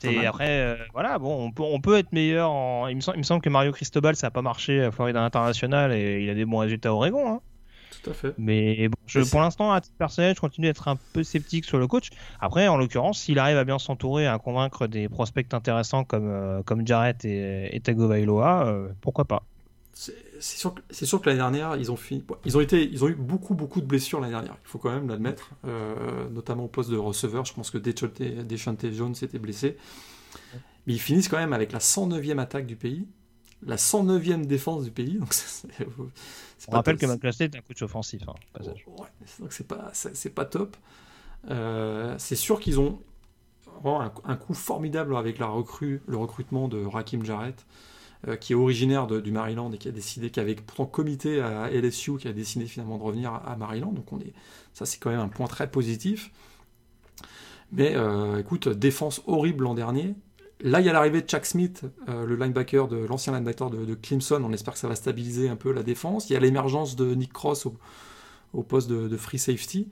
Et après, euh, voilà, bon, on peut, on peut être meilleur. En... Il, me semble, il me semble que Mario Cristobal, ça n'a pas marché à Florida International et il a des bons résultats à Oregon. Hein. Tout à fait. Mais bon, pour l'instant, à titre personnel, je continue d'être un peu sceptique sur le coach. Après, en l'occurrence, s'il arrive à bien s'entourer, à convaincre des prospects intéressants comme, euh, comme Jarrett et, et Tagovailoa, euh, pourquoi pas c'est sûr, sûr, que l'année dernière, ils ont, fini, ils, ont été, ils ont eu beaucoup, beaucoup de blessures l'année dernière. Il faut quand même l'admettre, euh, notamment au poste de receveur. Je pense que Deschante Jones s'était blessé. Mais ils finissent quand même avec la 109e attaque du pays, la 109e défense du pays. Donc <laughs> On rappelle que McCluskey est un coach offensif. Hein, donc c'est pas, c'est pas top. Euh, c'est sûr qu'ils ont un, un, coup formidable avec la recrue, le recrutement de Rakim Jarrett. Euh, qui est originaire du Maryland et qui a décidé, qui avait pourtant comité à LSU, qui a décidé finalement de revenir à, Maryland. Donc on est, ça c'est quand même un point très positif. Mais euh, écoute, défense horrible l'an dernier. Là, il y a l'arrivée de Chuck Smith, euh, le linebacker de l'ancien linebacker de, Clemson. On espère que ça va stabiliser un peu la défense. Il y a l'émergence de Nick Cross au, poste de, free safety.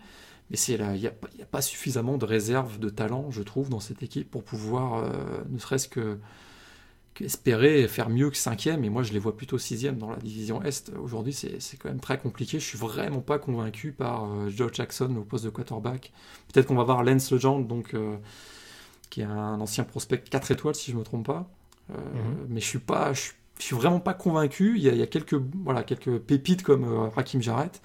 Mais il n'y a, a, pas suffisamment de réserve de talent, je trouve, dans cette équipe pour pouvoir, ne serait-ce que espérer faire mieux que cinquième, et moi je les vois plutôt sixième dans la division Est. Aujourd'hui, c'est quand même très compliqué. Je suis vraiment pas convaincu par euh, Joe Jackson au poste de quarterback. Peut-être qu'on va voir Lance Legend, donc, euh, qui est un ancien prospect 4 étoiles, si je me trompe pas. Euh, mhm. Mais je suis pas, je, suis vraiment pas convaincu. Il y a, quelques, voilà, quelques pépites comme Rakim Jarrett.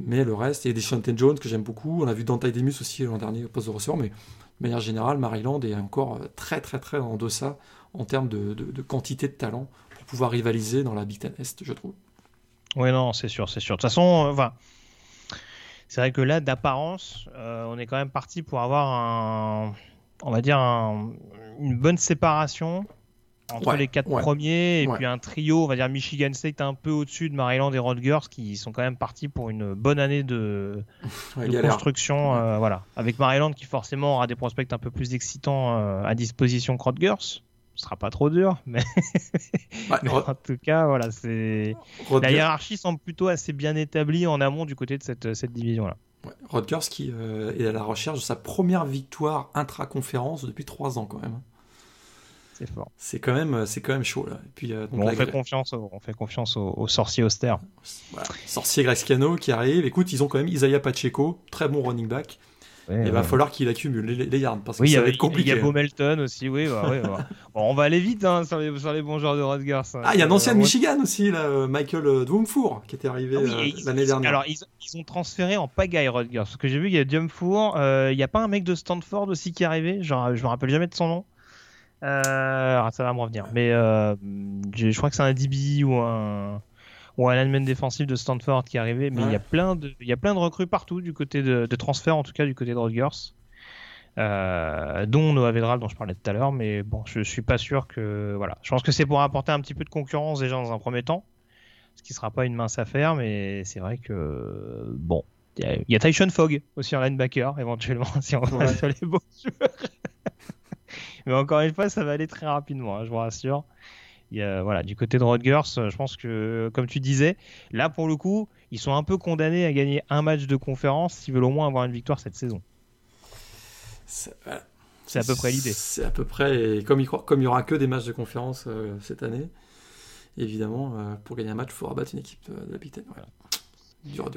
Mais le reste, il y a des Shanten Jones que j'aime beaucoup. On a vu Dante Demus aussi l'an dernier au poste de receveur, mais de manière générale, Maryland est encore très très très en deçà en termes de, quantité de talent pour pouvoir rivaliser dans la Big Ten Est, je trouve. Oui, non, c'est sûr, c'est sûr. De toute façon, euh, c'est vrai que là, d'apparence, euh, on est quand même parti pour avoir un, on va dire, une bonne séparation entre les quatre premiers et puis un trio, on va dire Michigan State un peu au-dessus de Maryland et Rutgers qui sont quand même partis pour une bonne année de, <laughs> construction, euh, voilà. Avec Maryland qui forcément aura des prospects un peu plus excitants à disposition que Rutgers. Ce sera pas trop dur, <laughs> mais, en tout cas, voilà, c'est la hiérarchie semble plutôt assez bien établie en amont du côté de cette, cette division-là. Ouais. Rodgers qui euh, est à la recherche de sa première victoire intra-conférence depuis trois ans quand même. C'est fort. C'est quand même, c'est quand même chaud là. Et puis, euh, on, fait confiance, on fait confiance aux, sorciers austères. Voilà. Sorcier Grescano qui arrive. Écoute, ils ont quand même Isaiah Pacheco, très bon running back il va falloir qu'il accumule les, yards parce que ça va être compliqué. Il y a Melton aussi, oui. Bah, <laughs> on va aller vite hein, sur, les, sur, les, bons joueurs de Rutgers. Hein. Ah, il y a un ancien de Michigan aussi, là, euh, Michael euh, Dwumfour, qui était arrivé ah euh, l'année dernière. Alors, ils, ont transféré en pagaille Rutgers. Parce que j'ai vu qu'il y a Dwumfour. il n'y a pas un mec de Stanford aussi qui est arrivé? Genre, Je me rappelle jamais de son nom. ça va me revenir. Mais je crois que c'est un DB ou un ou un lineman défensif de Stanford qui est arrivé, mais il y a plein de, il y a plein de recrues partout du côté de, de transfert, en tout cas du côté de Rutgers. Euh, dont Noah Vedral dont je parlais tout à l'heure, mais bon, je suis pas sûr que voilà. Je pense que c'est pour apporter un petit peu de concurrence déjà dans un premier temps, ce qui sera pas une mince affaire, mais c'est vrai que bon, il y, a Tyson Fogg aussi en linebacker éventuellement <laughs> si on va sur les bons joueurs. <laughs> mais encore une fois, ça va aller très rapidement, hein, je vous rassure voilà, du côté de Rodgers, euh, je pense que, comme tu disais, là pour le coup, ils sont un peu condamnés à gagner un match de conférence s'ils veulent au moins avoir une victoire cette saison. C'est à peu près l'idée. C'est à peu près, et comme il comme il y aura que des matchs de conférence euh, cette année, évidemment, euh, pour gagner un match, il faudra battre une équipe de la Big Ten.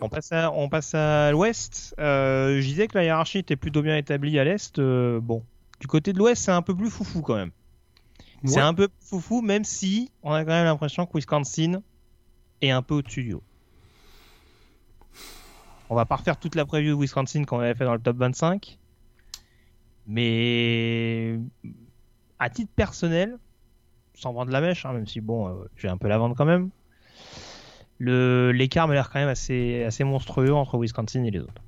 On passe à, on passe à l'ouest. je disais que la hiérarchie était plutôt bien établie à l'est. bon, du côté de l'ouest, c'est un peu plus foufou quand même. C'est un peu foufou, même si on a quand même l'impression que Wisconsin est un peu au-dessus du haut. On va pas refaire toute la preview de Wisconsin qu'on avait fait dans le top 25. Mais à titre personnel, sans vendre la mèche, hein, même si bon, euh, j'ai un peu la vendre quand même, l'écart m'a l'air quand même assez, assez monstrueux entre Wisconsin et les autres.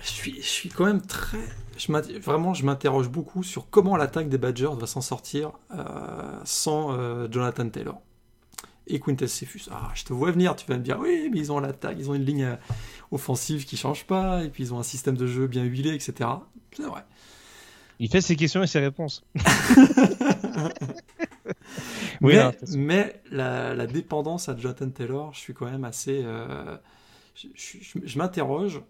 Je suis, je suis quand même très, vraiment, je m'interroge beaucoup sur comment l'attaque des Badgers va s'en sortir euh, sans euh, Jonathan Taylor et Quintez Cephus. Ah, je te vois venir, tu vas me dire, oui, mais ils ont l'attaque, ils ont une ligne euh, offensive qui change pas, et puis ils ont un système de jeu bien huilé, etc. C'est vrai. Il fait ses questions et ses réponses. <laughs> oui, mais, la, dépendance à Jonathan Taylor, je suis quand même assez. je m'interroge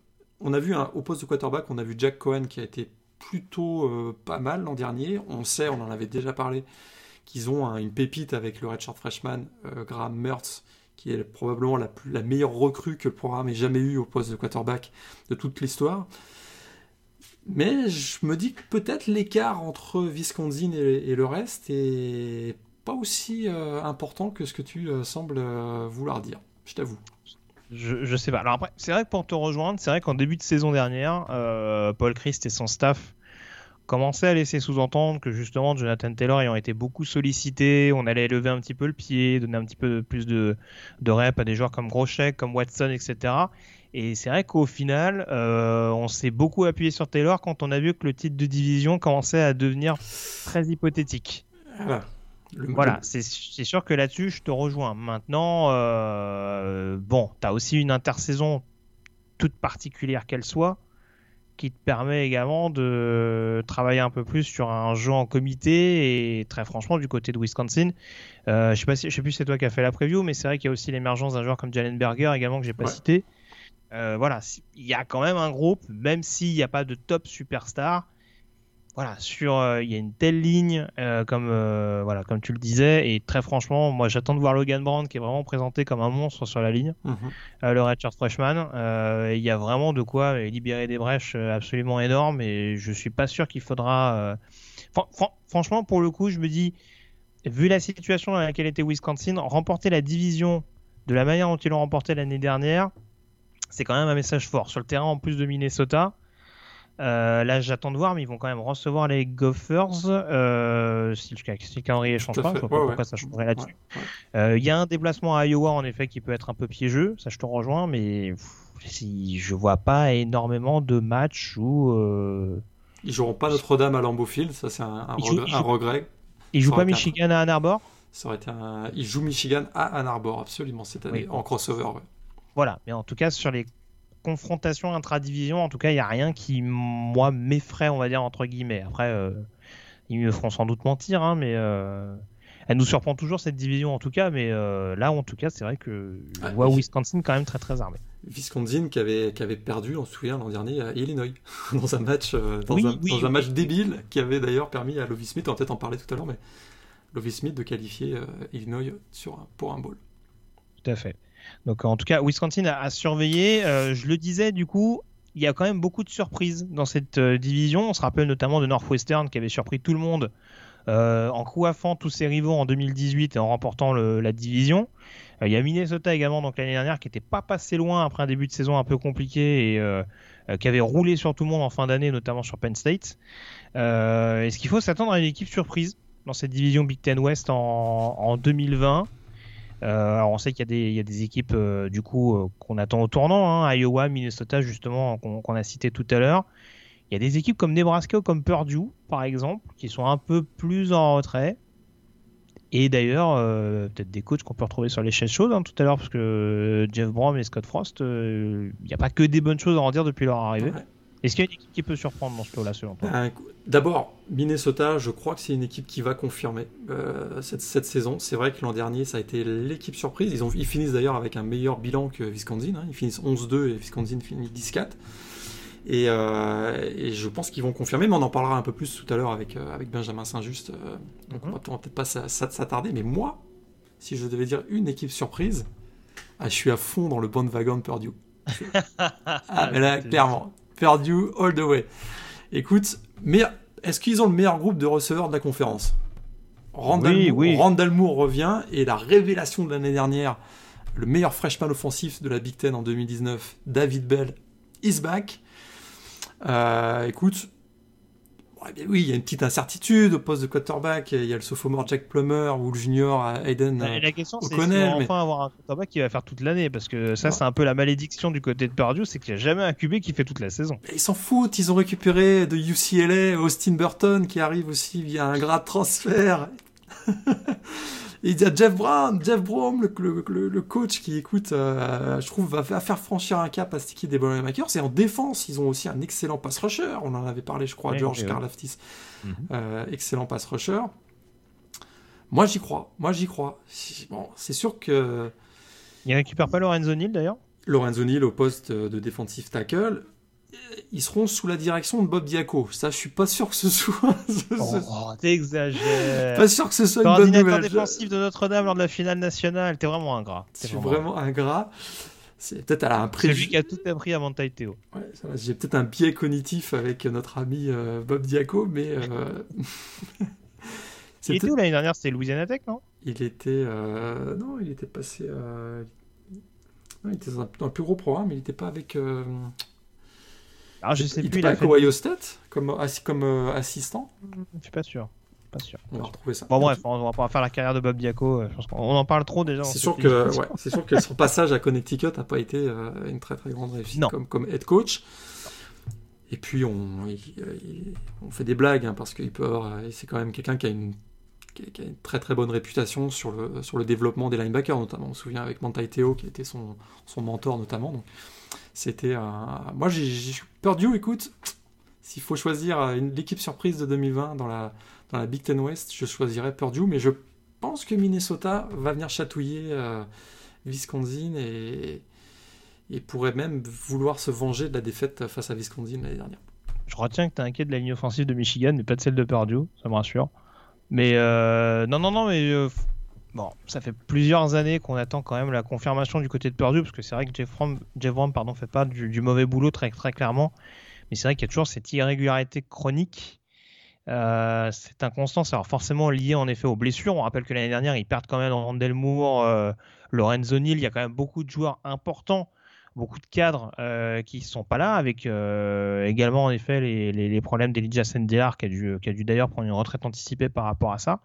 on a vu au poste de quarterback, on a vu Jack Cohen qui a été plutôt euh, pas mal l'an dernier. On sait, on en avait déjà parlé, qu'ils ont une pépite avec le redshirt freshman euh, Graham Mertz, qui est probablement la, meilleure recrue que le programme ait jamais eu au poste de quarterback de toute l'histoire. Mais je me dis que peut-être l'écart entre Wisconsin et, le reste est pas aussi important que ce que tu sembles vouloir dire. Je t'avoue. Je, sais pas. Alors après, c'est vrai que pour te rejoindre, c'est vrai qu'en début de saison dernière, Paul Christ et son staff commençait à laisser sous-entendre que justement Jonathan Taylor ayant été beaucoup sollicité, on allait lever un petit peu le pied, donner un petit peu plus de, de rep à des joueurs comme Groschek, comme Watson, etc. Et c'est vrai qu'au final, euh, on s'est beaucoup appuyé sur Taylor quand on a vu que le titre de division commençait à devenir très hypothétique. Voilà. Voilà, c'est sûr que là-dessus, je te rejoins. Maintenant, euh, bon, tu as aussi une intersaison toute particulière qu'elle soit qui te permet également de travailler un peu plus sur un jeu en comité et très franchement du côté de Wisconsin euh, je sais pas si, sais plus si c'est toi qui as fait la preview mais c'est vrai qu'il y a aussi l'émergence d'un joueur comme Jalen Berger également que j'ai pas cité euh, voilà il y a quand même un groupe même s'il n'y a pas de top superstar voilà, sur euh, il y a une telle ligne euh, comme euh, voilà comme tu le disais et très franchement moi j'attends de voir Logan Brand qui est vraiment présenté comme un monstre sur la ligne mhm. le Richard Freshman il y a vraiment de quoi libérer des brèches absolument énormes et je suis pas sûr qu'il faudra franchement pour le coup je me dis vu la situation dans laquelle était Wisconsin remporter la division de la manière dont ils l'ont remporté l'année dernière c'est quand même un message fort sur le terrain en plus de Minnesota euh, là, j'attends de voir, mais ils vont quand même recevoir les Gophers. Euh, si, le calendrier ne change pas, je ne sais pas pourquoi ça changerait là-dessus. Euh, il y a un déplacement à Iowa, en effet, qui peut être un peu piégeux. Ça, je te rejoins, mais si je vois pas énormément de matchs où. Euh... Ils joueront pas Notre-Dame à Lambeau Field, ça, c'est un, regret. Ils jouent pas Michigan à Ann Arbor? Ça aurait été un... Ils jouent Michigan à Ann Arbor, absolument, cette année, en crossover. Voilà, mais en tout cas, sur les confrontation intra-division, en tout cas, il n'y a rien qui, moi, m'effraie, on va dire, entre guillemets. Après, euh, ils me feront sans doute mentir, hein, mais euh, elle nous surprend toujours cette division, en tout cas. Mais euh, là, en tout cas, c'est vrai que je vois Wisconsin quand même très très armé. Wisconsin qui avait, qui avait perdu, on se souvient, l'an dernier à Illinois, <laughs> dans un match, dans, un, dans un, match débile, qui avait d'ailleurs permis à Lovie Smith, on va peut-être en parler tout à l'heure, mais Lovie Smith de qualifier Illinois sur pour un bowl. Tout à fait. Donc en tout cas, Wisconsin a, surveillé. Euh, je le disais, du coup, il y a quand même beaucoup de surprises dans cette euh, division. On se rappelle notamment de Northwestern qui avait surpris tout le monde euh, en coiffant tous ses rivaux en 2018 et en remportant la division. Il y a Minnesota également donc l'année dernière qui n'était pas passé loin après un début de saison un peu compliqué et qui avait roulé sur tout le monde en fin d'année, notamment sur Penn State. Est-ce qu'il faut s'attendre à une équipe surprise dans cette division Big Ten West en, en 2020 euh, alors on sait qu'il y, y, a des équipes euh, du coup euh, qu'on attend au tournant, hein, Iowa, Minnesota justement qu'on a cité tout à l'heure. Il y a des équipes comme Nebraska ou comme Purdue par exemple qui sont un peu plus en retrait. Et d'ailleurs, peut-être des coachs qu'on peut retrouver sur les chaises chaudes hein, tout à l'heure, parce que Jeff Brom et Scott Frost, il n'y a pas que des bonnes choses à en dire depuis leur arrivée. Est-ce qu'il y a une équipe qui peut surprendre dans ce lot-là, selon toi ben, D'abord, Minnesota, je crois que c'est une équipe qui va confirmer euh, cette, saison. C'est vrai que l'an dernier, ça a été l'équipe surprise. Ils, ont, ils finissent d'ailleurs avec un meilleur bilan que Wisconsin. Hein. Ils finissent 11-2 et Wisconsin finit 10-4. Euh, et, je pense qu'ils vont confirmer, mais on en parlera un peu plus tout à l'heure avec, euh, avec Benjamin Saint-Just. donc on va peut-être pas s'attarder. Mais moi, si je devais dire une équipe surprise, ah, je suis à fond dans le bon wagon de Purdue. <laughs> ah, mais là, clairement, Purdue all the way. Écoute, mais est-ce qu'ils ont le meilleur groupe de receveurs de la conférence? Randall, oui, oui. Randall Moore revient et la révélation de l'année dernière, le meilleur freshman offensif de la Big Ten en 2019, David Bell, is back. Euh, écoute, oui, il y a une petite incertitude au poste de quarterback. Il y a le sophomore Jack Plummer ou le junior Aiden. La question, c'est si on enfin avoir un quarterback qui va faire toute l'année parce que ça, c'est un peu la malédiction du côté de Purdue, c'est qu'il n'y a jamais un QB qui fait toute la saison. ils s'en foutent. Ils ont récupéré de UCLA Austin Burton qui arrive aussi via un grade transfert. <laughs> il y a Jeff Brown, Jeff Brown, le, coach qui écoute, euh, je trouve, va, faire franchir un cap à cette équipe des Boilermakers. Et en défense, ils ont aussi un excellent pass rusher. On en avait parlé, je crois, George Karlaftis. Mhm. Euh, excellent pass rusher. Moi, j'y crois. Moi, j'y crois. Bon, c'est sûr que. Il récupère pas Lorenzo Neal d'ailleurs? Lorenzo Neal au poste de défensif tackle ils seront sous la direction de Bob Diaco. Ça, je suis pas sûr que ce soit. <laughs> oh, t'exagères. Pas sûr que ce soit une bonne nouvelle. défensif de Notre-Dame lors de la finale nationale. T'es vraiment ingrat. Je suis vraiment ingrat. C'est peut-être à un préjugé. Celui qui a tout appris à Montaï Théo. Ouais, J'ai peut-être un biais cognitif avec notre ami euh, Bob Diaco, mais euh, <laughs> Il était où l'année dernière? C'était Louisiana Tech, non? Il était. Non, il était passé. il était dans un, plus gros programme, il n'était pas avec. Alors, je sais il plus. Il avec Ohio State comme, comme assistant Je suis pas sûr. Pas sûr. On va retrouver ça. Bon, bref, on va pas faire la carrière de Bob Diaco. Je pense qu'on en parle trop déjà. C'est sûr, que, ouais, c'est sûr que son passage à Connecticut n'a pas été une très très grande réussite comme, comme head coach. Et puis on, on fait des blagues hein, parce qu'il peut avoir, c'est quand même quelqu'un qui a une qui a une très très bonne réputation sur le, sur le développement des linebackers notamment. On se souvient avec Mantai Teo qui était son, son mentor notamment. Donc c'était un... moi j'ai perdu. Écoute, s'il faut choisir l'équipe surprise de 2020 dans la dans la Big Ten West, je choisirais Purdue, mais je pense que Minnesota va venir chatouiller euh, Wisconsin et, pourrait même vouloir se venger de la défaite face à Wisconsin l'année dernière. Je retiens que tu es inquiet de la ligne offensive de Michigan, mais pas de celle de Purdue, ça me rassure. Mais euh, non, non, non, mais euh, bon, ça fait plusieurs années qu'on attend quand même la confirmation du côté de Purdue, parce que c'est vrai que Jeff Rom, Jeff pardon, fait pas du, mauvais boulot très, très clairement, mais c'est vrai qu'il y a toujours cette irrégularité chronique. Euh, cette inconstance, alors forcément liée en effet aux blessures. On rappelle que l'année dernière, ils perdent quand même Randall Moore, euh, Lorenzo Neal. Il y a quand même beaucoup de joueurs importants beaucoup de cadres euh, qui sont pas là, avec euh, également en effet les, problèmes d'Elijah Sendelar qui a dû d'ailleurs prendre une retraite anticipée par rapport à ça.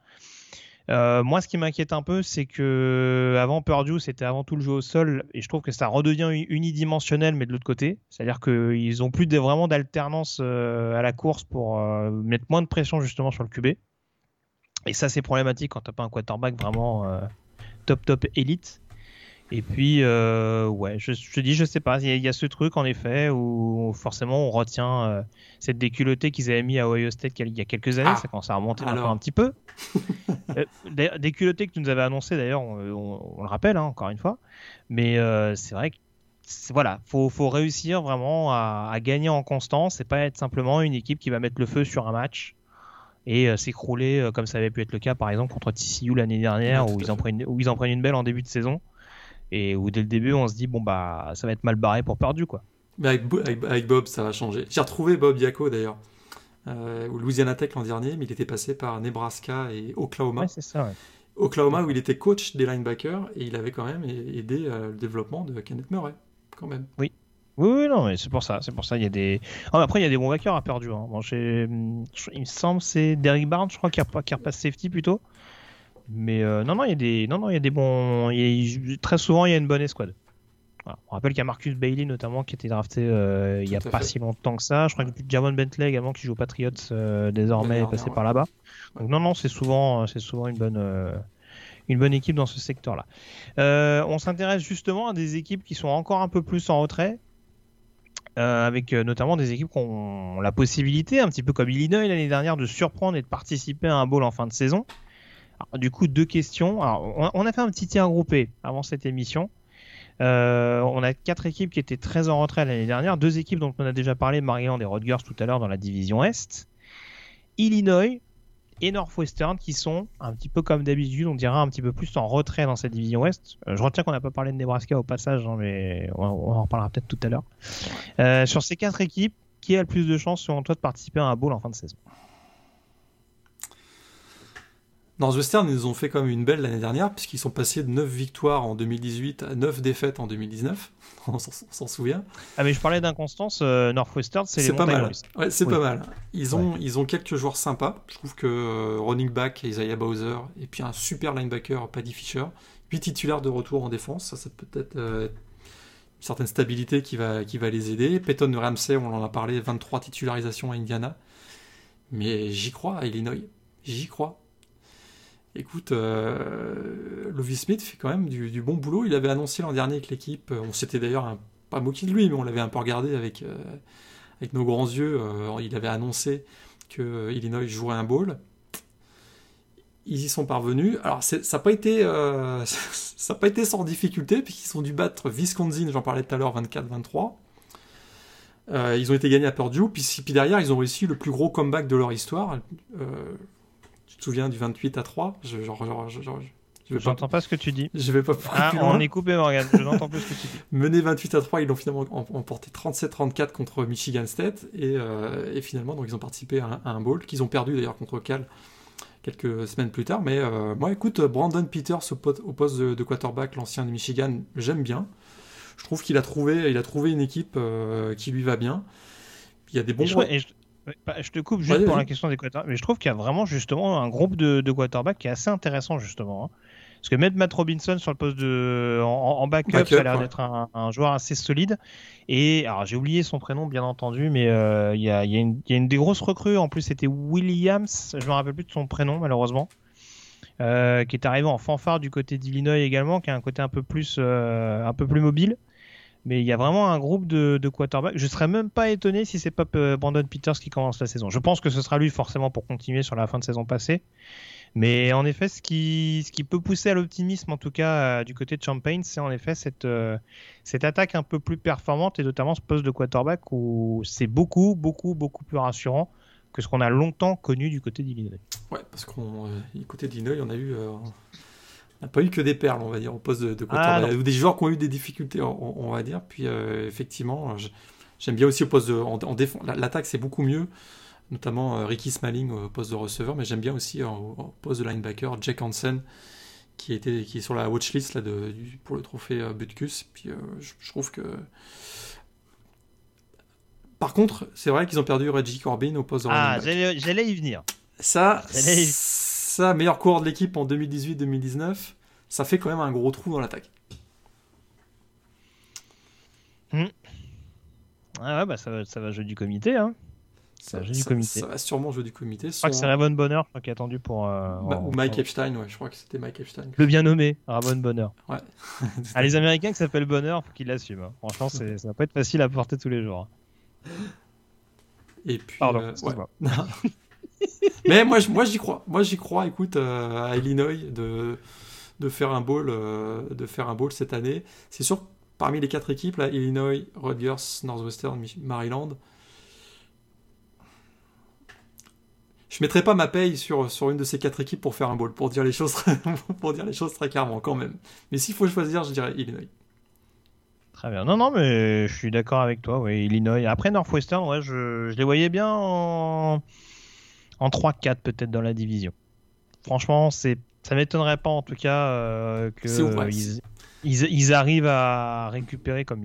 Euh, moi, ce qui m'inquiète un peu, c'est que avant Purdue, c'était avant tout le jeu au sol, et je trouve que ça redevient unidimensionnel, mais de l'autre côté, c'est-à-dire qu'ils ont plus vraiment d'alternance à la course pour mettre moins de pression justement sur le QB. Et ça, c'est problématique quand t'as pas un quarterback vraiment top top élite. Et puis, euh, ouais, je, te dis, je sais pas, il y, a ce truc en effet où forcément on retient euh, cette déculottée qu'ils avaient mis à Ohio State il y a quelques années, ah, ça commence à remonter encore un petit peu. <laughs> euh, déculottée que tu nous avais annoncé d'ailleurs, on, le rappelle hein, encore une fois, mais euh, c'est vrai que voilà, faut, faut réussir vraiment à, gagner en constance et pas être simplement une équipe qui va mettre le feu sur un match et s'écrouler comme ça avait pu être le cas par exemple contre TCU l'année dernière où, ils en prennent, où ils en prennent une belle en début de saison et où dès le début on se dit bon bah ça va être mal barré pour perdu quoi. Mais avec, Bob ça va changer. J'ai retrouvé Bob Diaco d'ailleurs, euh, au Louisiana Tech l'an dernier, mais il était passé par Nebraska et Oklahoma. Ouais, c'est ça. Oklahoma où il était coach des linebackers et il avait quand même aidé euh, le développement de Kenneth Murray quand même. Oui. Oui, oui, non, mais c'est pour ça, c'est pour ça. Il y a des. Oh, après, il y a des bons backers à perdu. Hein. Bon, il me semble c'est Derrick Barnes, je crois, qui, qui repasse safety plutôt. Mais euh, non, non, il y a des, non, non, il y a des bons. très souvent, il y a une bonne escouade. On rappelle qu'il y a Marcus Bailey notamment qui a été drafté euh, il n'y a pas si longtemps que ça. Je crois que Javon Bentley également qui joue aux Patriots euh, désormais est passé par là-bas. Donc non, non, c'est souvent, c'est souvent une bonne, une bonne équipe dans ce secteur-là. on s'intéresse justement à des équipes qui sont encore un peu plus en retrait. avec notamment des équipes qui ont la possibilité, un petit peu comme Illinois l'année dernière, de surprendre et de participer à un bowl en fin de saison du coup, deux questions. on, a fait un petit tir groupé avant cette émission. Euh, on a quatre équipes qui étaient très en retrait l'année dernière. Deux équipes dont on a déjà parlé, Maryland et Rutgers tout à l'heure dans la division Est. Illinois et Northwestern qui sont un petit peu comme d'habitude, on dirait un petit peu plus en retrait dans cette division Ouest. Euh, je retiens qu'on n'a pas parlé de Nebraska au passage, hein, mais on, en reparlera peut-être tout à l'heure. Euh, sur ces quatre équipes, qui a le plus de chances selon toi de participer à un bowl en fin de saison? Northwestern, ils ont fait comme une belle l'année dernière, puisqu'ils sont passés de 9 victoires en 2018 à 9 défaites en 2019. <laughs> On s'en souvient. Ah, mais je parlais d'inconstance, euh, Northwestern, c'est pas mal. Ouais, c'est pas mal. Ils ont, ils ont quelques joueurs sympas. Je trouve que euh, running back, Isaiah Bowser, et puis un super linebacker, Paddy Fisher. Puis titulaire de retour en défense, ça, ça peut être euh, une certaine stabilité qui va, qui va les aider. Peyton Ramsey, on en a parlé, 23 titularisations à Indiana. Mais j'y crois à Illinois. J'y crois. Écoute, euh, Lovie Smith fait quand même du, bon boulot. Il avait annoncé l'an dernier que l'équipe, on s'était d'ailleurs pas moqué de lui, mais on l'avait un peu regardé avec, euh, avec nos grands yeux. Euh, il avait annoncé que Illinois jouerait un bowl. Ils y sont parvenus. Alors ça n'a pas été <laughs> pas été sans difficulté puisqu'ils ont dû battre Wisconsin, j'en parlais tout à l'heure, 24-23. ils ont été gagnés à Purdue, puis, puis, derrière ils ont réussi le plus gros comeback de leur histoire. Tu te souviens du 28 à 3 Je n'entends pas... ce que tu dis. Je vais pas ah, on est coupé, Morgan. Je n'entends plus ce que tu dis. <laughs> Mené 28 à 3, ils l'ont finalement emporté 37-34 contre Michigan State. Et, euh, et, finalement, donc, ils ont participé à un, bowl qu'ils ont perdu d'ailleurs contre Cal quelques semaines plus tard. Mais moi, écoute, Brandon Peters au, poste de, quarterback, l'ancien de Michigan, j'aime bien. Je trouve qu'il a trouvé, il a trouvé une équipe qui lui va bien. Il y a des bons. Bah, je te coupe juste pour la question des quarterbacks, mais je trouve qu'il y a vraiment justement un groupe de, de quarterbacks qui est assez intéressant justement. Hein. Parce que mettre Matt Robinson sur le poste de en, backup, ça a l'air d'être un, joueur assez solide. Et alors j'ai oublié son prénom bien entendu, mais euh, il y, a, y, a une des grosses recrues. En plus c'était Williams, je me rappelle plus de son prénom malheureusement, euh, qui est arrivé en fanfare du côté d'Illinois également, qui a un côté un peu plus euh, un peu plus mobile. Mais il y a vraiment un groupe de, de quarterbacks. Je serais même pas étonné si c'est pas euh, Brandon Peters qui commence la saison. Je pense que ce sera lui forcément pour continuer sur la fin de saison passée. Mais en effet, ce qui, peut pousser à l'optimisme, en tout cas euh, du côté de Champagne, c'est en effet cette, euh, cette attaque un peu plus performante et notamment ce poste de quarterback où c'est beaucoup, beaucoup, beaucoup plus rassurant que ce qu'on a longtemps connu du côté d'Illinois. Ouais, parce qu'on du côté d'Illinois, on a eu n'a pas eu que des perles, on va dire, au poste de, de ah, ou des joueurs qui ont eu des difficultés, on, va dire. Puis euh, effectivement, j'aime bien aussi au poste de, en, défense. L'attaque c'est beaucoup mieux, notamment euh, Ricky Smalling au poste de receveur, mais j'aime bien aussi au, poste de linebacker Jack Hansen qui était qui est sur la watchlist là de, pour le trophée euh, Butkus. Puis je, trouve que par contre, c'est vrai qu'ils ont perdu Reggie Corbin au poste de Ah, j'allais y venir. Ça, ça, meilleur coureur de l'équipe en 2018-2019, ça fait quand même un gros trou dans l'attaque. Hmm. Ah ouais, bah ça va, ça va jouer du comité. Hein. Ça, va, du comité. ça va sûrement jouer du comité. Je crois que c'est Ravon Bonheur qui est attendu pour. Euh, ou Mike Epstein, ouais, je crois que c'était Mike Epstein. Le bien nommé, Ravon Bonheur. Ouais. <laughs> ah, les Américains qui s'appellent Bonheur, faut qu'ils l'assument. Hein. Franchement, ça va pas être facile à porter tous les jours. Et puis. Pardon, euh, <laughs> <laughs> Mais moi, moi j'y crois. Moi, j'y crois. Écoute, euh, à Illinois de, de faire un bowl, euh, de faire un bowl cette année. C'est sûr. Parmi les quatre équipes, là, Illinois, Rutgers, Northwestern, Maryland, je mettrai pas ma paye sur, sur une de ces quatre équipes pour faire un bowl, pour dire les choses, <laughs> pour dire les choses très clairement quand même. Mais s'il faut choisir, je dirais Illinois. Très bien. Non, non, mais je suis d'accord avec toi. Oui, Illinois. Après Northwestern, ouais, je, je les voyais bien en en 3-4 peut-être dans la division. Franchement, c'est ça m'étonnerait pas en tout cas euh, que ils, arrivent à récupérer comme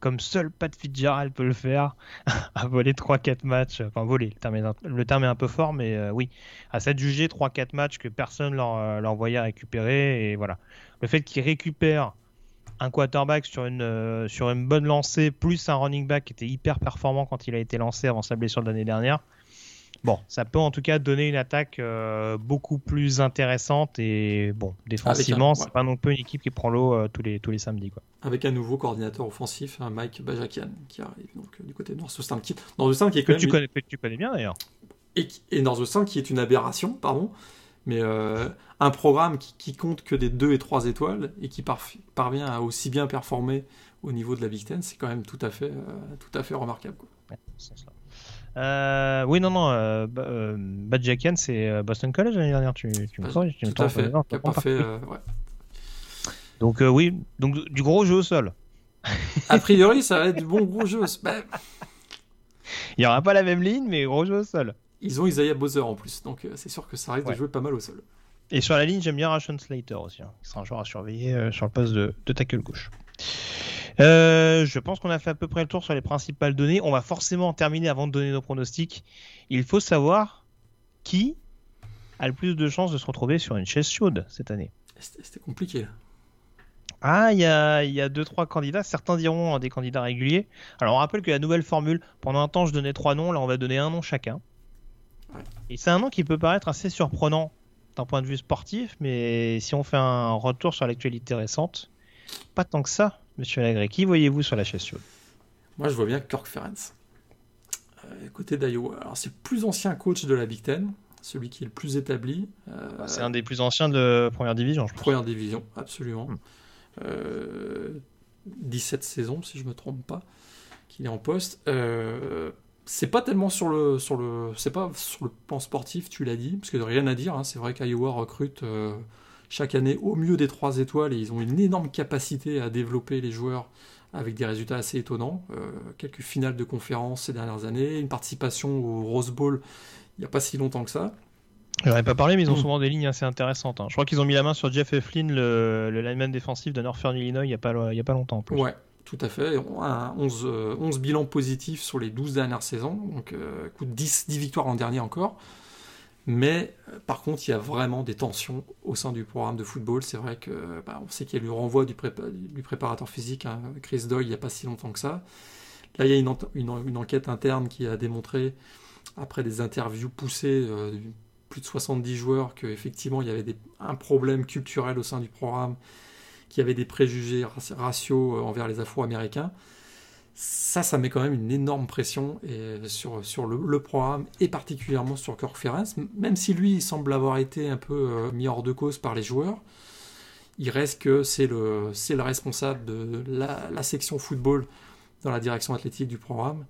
comme seul Pat Fitzgerald peut le faire, <laughs> à voler 3-4 matchs, enfin voler, le terme, est un, terme est un peu fort, mais euh, oui, à cette juger 3-4 matchs que personne leur, euh, leur voyait récupérer, et voilà. Le fait qu'ils récupèrent un quarterback sur une, sur une bonne lancée, plus un running back qui était hyper performant quand il a été lancé avant sa blessure de l'année dernière, Bon, ça peut en tout cas donner une attaque euh, beaucoup plus intéressante et bon, défensivement, c'est pas non plus une équipe qui prend l'eau euh, tous les tous les samedis quoi. Avec un nouveau coordinateur offensif, Mike Bajakian, qui arrive donc euh, du côté de Northwestern, qui, Northwestern qui est quand que tu connais, que tu connais bien d'ailleurs. Et, et Northwestern qui est une aberration, pardon, mais un programme qui, compte que des 2 et 3 étoiles et qui parvient à aussi bien performer au niveau de la Big Ten, c'est quand même tout à fait tout à fait remarquable. Quoi. Ouais, euh, oui, non, non. Euh, euh Badjakian, c'est euh, Boston College l'année dernière. Tu, tu me tu Tout à fait. pas fait ouais. Donc, oui, donc du gros jeu au sol. A <laughs> priori, ça va être du bon gros jeu. Ben, Il n'y aura pas la même ligne, mais gros jeu au sol. Ils ont Isaiah Bowser en plus, donc c'est sûr que ça risque de jouer pas mal au sol. Et sur la ligne, j'aime bien Rashon Slater aussi, hein, qui sera un joueur à surveiller sur le poste de, de tackle gauche. Euh, je pense qu'on a fait à peu près le tour sur les principales données. On va forcément terminer avant de donner nos pronostics. Il faut savoir qui a le plus de chances de se retrouver sur une chaise chaude cette année. C'était compliqué. Ah, il y a, y a deux, trois candidats. Certains diront des candidats réguliers. Alors, on rappelle que la nouvelle formule, pendant un temps, je donnais trois noms. Là, on va donner un nom chacun. Et c'est un nom qui peut paraître assez surprenant d'un point de vue sportif, mais si on fait un retour sur l'actualité récente, pas tant que ça. Monsieur Lagré, qui voyez-vous sur la chaise chaude? Moi, je vois bien Kirk Ferenc. Euh, côté d'Iowa. Alors, c'est le plus ancien coach de la Big Ten, celui qui est le plus établi. Euh, c'est un des plus anciens de première division, je pense. Première division, absolument. 17 hmm. euh, saisons, si je me trompe pas, qu'il est en poste. c'est pas tellement sur le sur le c'est pas sur le plan sportif, tu l'as dit, parce que rien à dire. Hein. c'est vrai qu'Iowa recrute chaque année au mieux des trois étoiles et ils ont une énorme capacité à développer les joueurs avec des résultats assez étonnants. Euh, quelques finales de conférence ces dernières années, une participation au Rose Bowl il n'y a pas si longtemps que ça. J'en ai pas parlé, mais ils ont souvent des lignes assez intéressantes. hein. Je crois qu'ils ont mis la main sur Jeff Eflin, le, le lineman défensif de Northern Illinois, il y a pas, il y a pas longtemps en plus. Ouais, tout à fait. On a 11, euh, 11 bilans positifs sur les 12 dernières saisons. Donc, euh, écoute, 10, 10 victoires l'an dernier encore. Mais euh, par contre, il y a vraiment des tensions au sein du programme de football. C'est vrai que bah, on sait qu'il y a eu le renvoi du, prépa- du préparateur physique, hein, Chris Doyle, il n'y a pas si longtemps que ça. Là, il y a une, enquête interne qui a démontré, après des interviews poussées euh, de plus de 70 joueurs, qu'effectivement, il y avait un problème culturel au sein du programme, qu'il y avait des préjugés raci- raciaux euh, envers les Afro-Américains. Ça, ça met quand même une énorme pression et sur, sur le, programme et particulièrement sur Kirk Ferentz. Même si lui, il semble avoir été un peu euh, mis hors de cause par les joueurs, il reste que c'est le, c'est le responsable de la, section football dans la direction athlétique du programme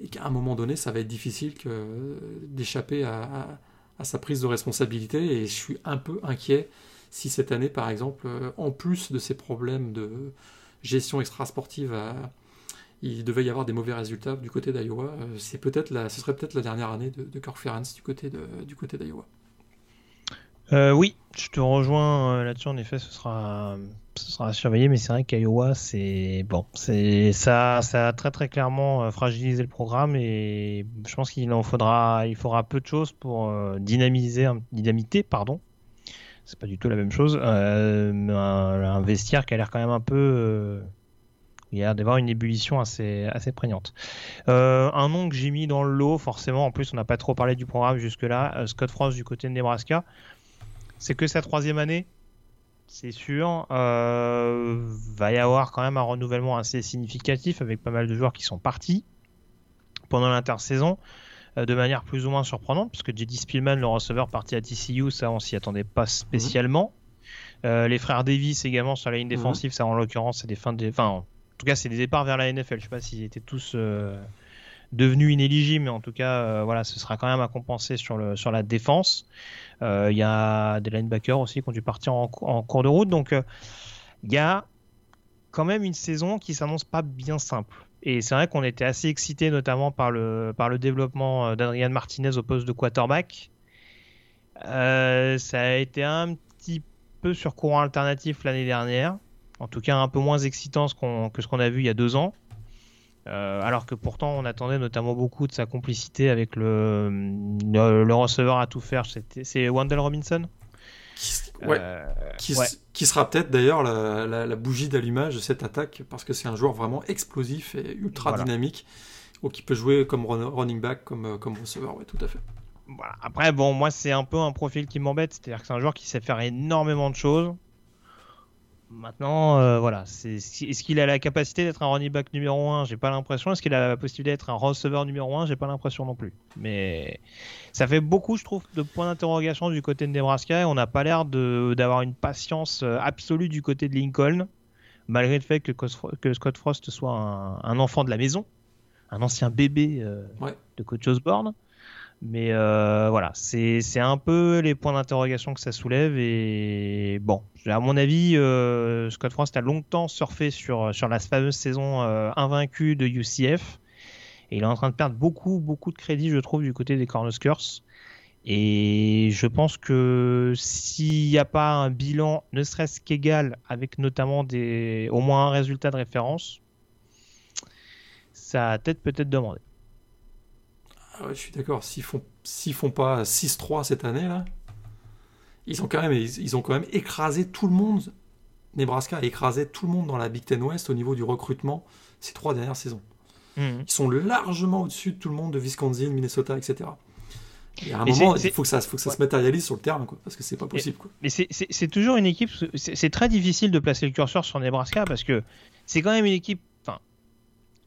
et qu'à un moment donné, ça va être difficile que, d'échapper à, sa prise de responsabilité et je suis un peu inquiet si cette année, par exemple, euh, en plus de ces problèmes de gestion extrasportive il devait y avoir des mauvais résultats du côté d'Iowa. Euh, C'est peut-être ce serait peut-être la dernière année de, de du côté d'Iowa. Euh, oui, je te rejoins euh, là-dessus. En effet, ce sera, ce à surveiller, mais c'est vrai qu'Iowa, c'est bon, c'est ça, ça a très très clairement fragilisé le programme et je pense qu'il en faudra, il faudra peu de choses pour dynamiser, dynamiter, pardon. C'est pas du tout la même chose. Un, vestiaire qui a l'air quand même un peu, il y a d'avoir une ébullition assez, assez prégnante. Euh, un nom que j'ai mis dans le lot, forcément. En plus, on n'a pas trop parlé du programme jusque-là. euh, Scott Frost du côté de Nebraska. C'est que sa troisième année, c'est sûr. Euh, va y avoir quand même un renouvellement assez significatif avec pas mal de joueurs qui sont partis pendant l'intersaison euh, de manière plus ou moins surprenante, parce que J.D. Spielman, le receveur parti à TCU, ça on s'y attendait pas spécialement. Euh, les frères Davis également sur la ligne défensive, ça en l'occurrence c'est des fins de, enfin tout cas c'est des départs vers la NFL. Je sais pas s'ils étaient tous euh, devenus inéligibles, mais en tout cas euh, voilà, ce sera quand même à compenser sur la défense. Euh, Il y a des linebackers aussi qui ont dû partir en, cou- en cours de route, donc il y a quand même une saison qui s'annonce pas bien simple. Et c'est vrai qu'on était assez excité notamment par le, par le développement d'Adrian Martinez au poste de quarterback. Ça a été un petit peu sur courant alternatif l'année dernière. En tout cas, un peu moins excitant ce que ce qu'on a vu il y a deux ans. Euh, alors que pourtant, on attendait notamment beaucoup de sa complicité avec le, le, le receveur à tout faire. C'est Wendell Robinson Qui, ouais, Euh, qui, ouais. qui sera peut-être d'ailleurs la, la- la bougie d'allumage de cette attaque parce que c'est un joueur vraiment explosif et ultra Voilà. dynamique ou qui peut jouer comme run- running back, comme, euh, comme receveur, ouais, tout à fait. Voilà. Après, bon, moi, c'est un peu un profil qui m'embête. C'est-à-dire que c'est un joueur qui sait faire énormément de choses. Maintenant, euh, voilà. c'est- Est-ce qu'il a la capacité d'être un running back numéro 1 J'ai pas l'impression. Est-ce qu'il a la possibilité d'être un receveur numéro 1 J'ai pas l'impression non plus. Mais ça fait beaucoup, je trouve, de points d'interrogation du côté de Nebraska. Et on n'a pas l'air de- d'avoir une patience euh, absolue du côté de Lincoln. Malgré le fait que, Scott Frost soit un, un enfant de la maison. Un ancien bébé euh, Ouais. de Coach Osborne. Mais euh, voilà, c'est un peu les points d'interrogation que ça soulève. Et bon, à mon avis, euh, Scott Frost a longtemps surfé sur, sur la fameuse saison euh, invaincue de UCF. Et il est en train de perdre beaucoup, beaucoup de crédit, je trouve, du côté des Cornhuskers. Et je pense que s'il n'y a pas un bilan, ne serait-ce qu'égal, avec notamment des, au moins un résultat de référence, ça a peut-être peut-être demandé. Ah ouais, je suis d'accord. S'ils font, s'ils font pas 6-3 cette année là, ils ont quand même, ils, ils ont quand même écrasé tout le monde. Nebraska a écrasé tout le monde dans la Big Ten West au niveau du recrutement ces trois dernières saisons. Mhm. Ils sont largement au-dessus de tout le monde de Wisconsin, Minnesota, etc. Et à un Mais moment, il faut que ça, faut que ça ouais. se matérialise sur le terrain, quoi, parce que c'est pas possible. Quoi. Mais c'est- toujours une équipe, c'est très difficile de placer le curseur sur Nebraska parce que c'est quand même une équipe, enfin,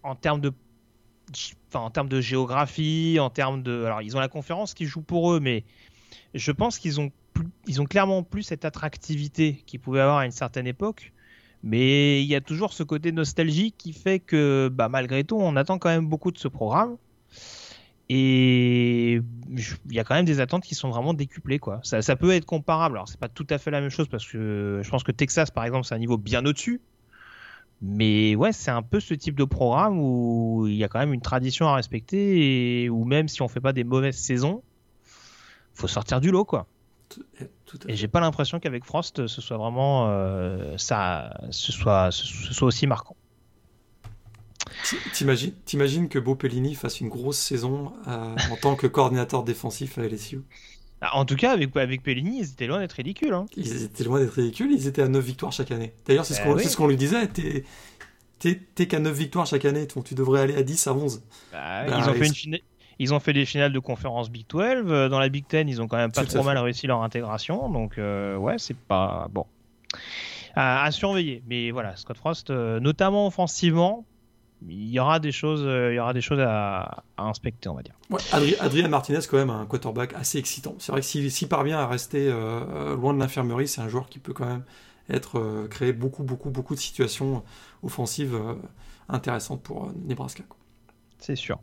en termes de, en termes de géographie, en termes de, alors ils ont la conférence qui joue pour eux, mais je pense qu'ils ont, plus- ils ont clairement plus cette attractivité qu'ils pouvaient avoir à une certaine époque. Mais il y a toujours ce côté nostalgique qui fait que, bah, malgré tout, on attend quand même beaucoup de ce programme. Et il y a quand même des attentes qui sont vraiment décuplées, quoi. Ça, ça peut être comparable. Alors, c'est pas tout à fait la même chose parce que je pense que Texas, par exemple, c'est un niveau bien au-dessus. Mais ouais, c'est un peu ce type de programme où il y a quand même une tradition à respecter et où même si on fait pas des mauvaises saisons, faut sortir du lot, quoi. Tout- tout à Et j'ai pas l'impression qu'avec Frost, ce soit vraiment euh, ça, ce soit, ce, soit aussi marquant. Ti- T'imagines, t'imagines que Beau Pellini fasse une grosse saison euh, en tant que coordinateur défensif à LSU Ah, En tout cas, avec, avec Pellini, ils étaient loin d'être ridicules. Hein. Ils étaient loin d'être ridicules, ils étaient à 9 victoires chaque année. D'ailleurs, c'est ce qu'on oui. c'est ce qu'on lui disait, t'es t'es- qu'à 9 victoires chaque année, donc tu devrais aller à 10, à 11. Bah, Bah, ils, ont fait ils- une fina- ils ont fait des finales de conférence Big 12. euh, Dans la Big 10, ils ont quand même pas trop mal réussi leur intégration. Donc, euh, ouais, c'est pas bon. À, à surveiller. Mais voilà, Scott Frost, euh, notamment offensivement, il y aura des choses, euh, il y aura des choses à, inspecter, on va dire. Adrien Martinez, quand même, un quarterback assez excitant. C'est vrai que s'il parvient à rester euh, loin de l'infirmerie, c'est un joueur qui peut quand même être euh, créer beaucoup, beaucoup, beaucoup de situations offensives euh, intéressantes pour euh, Nebraska. C'est sûr.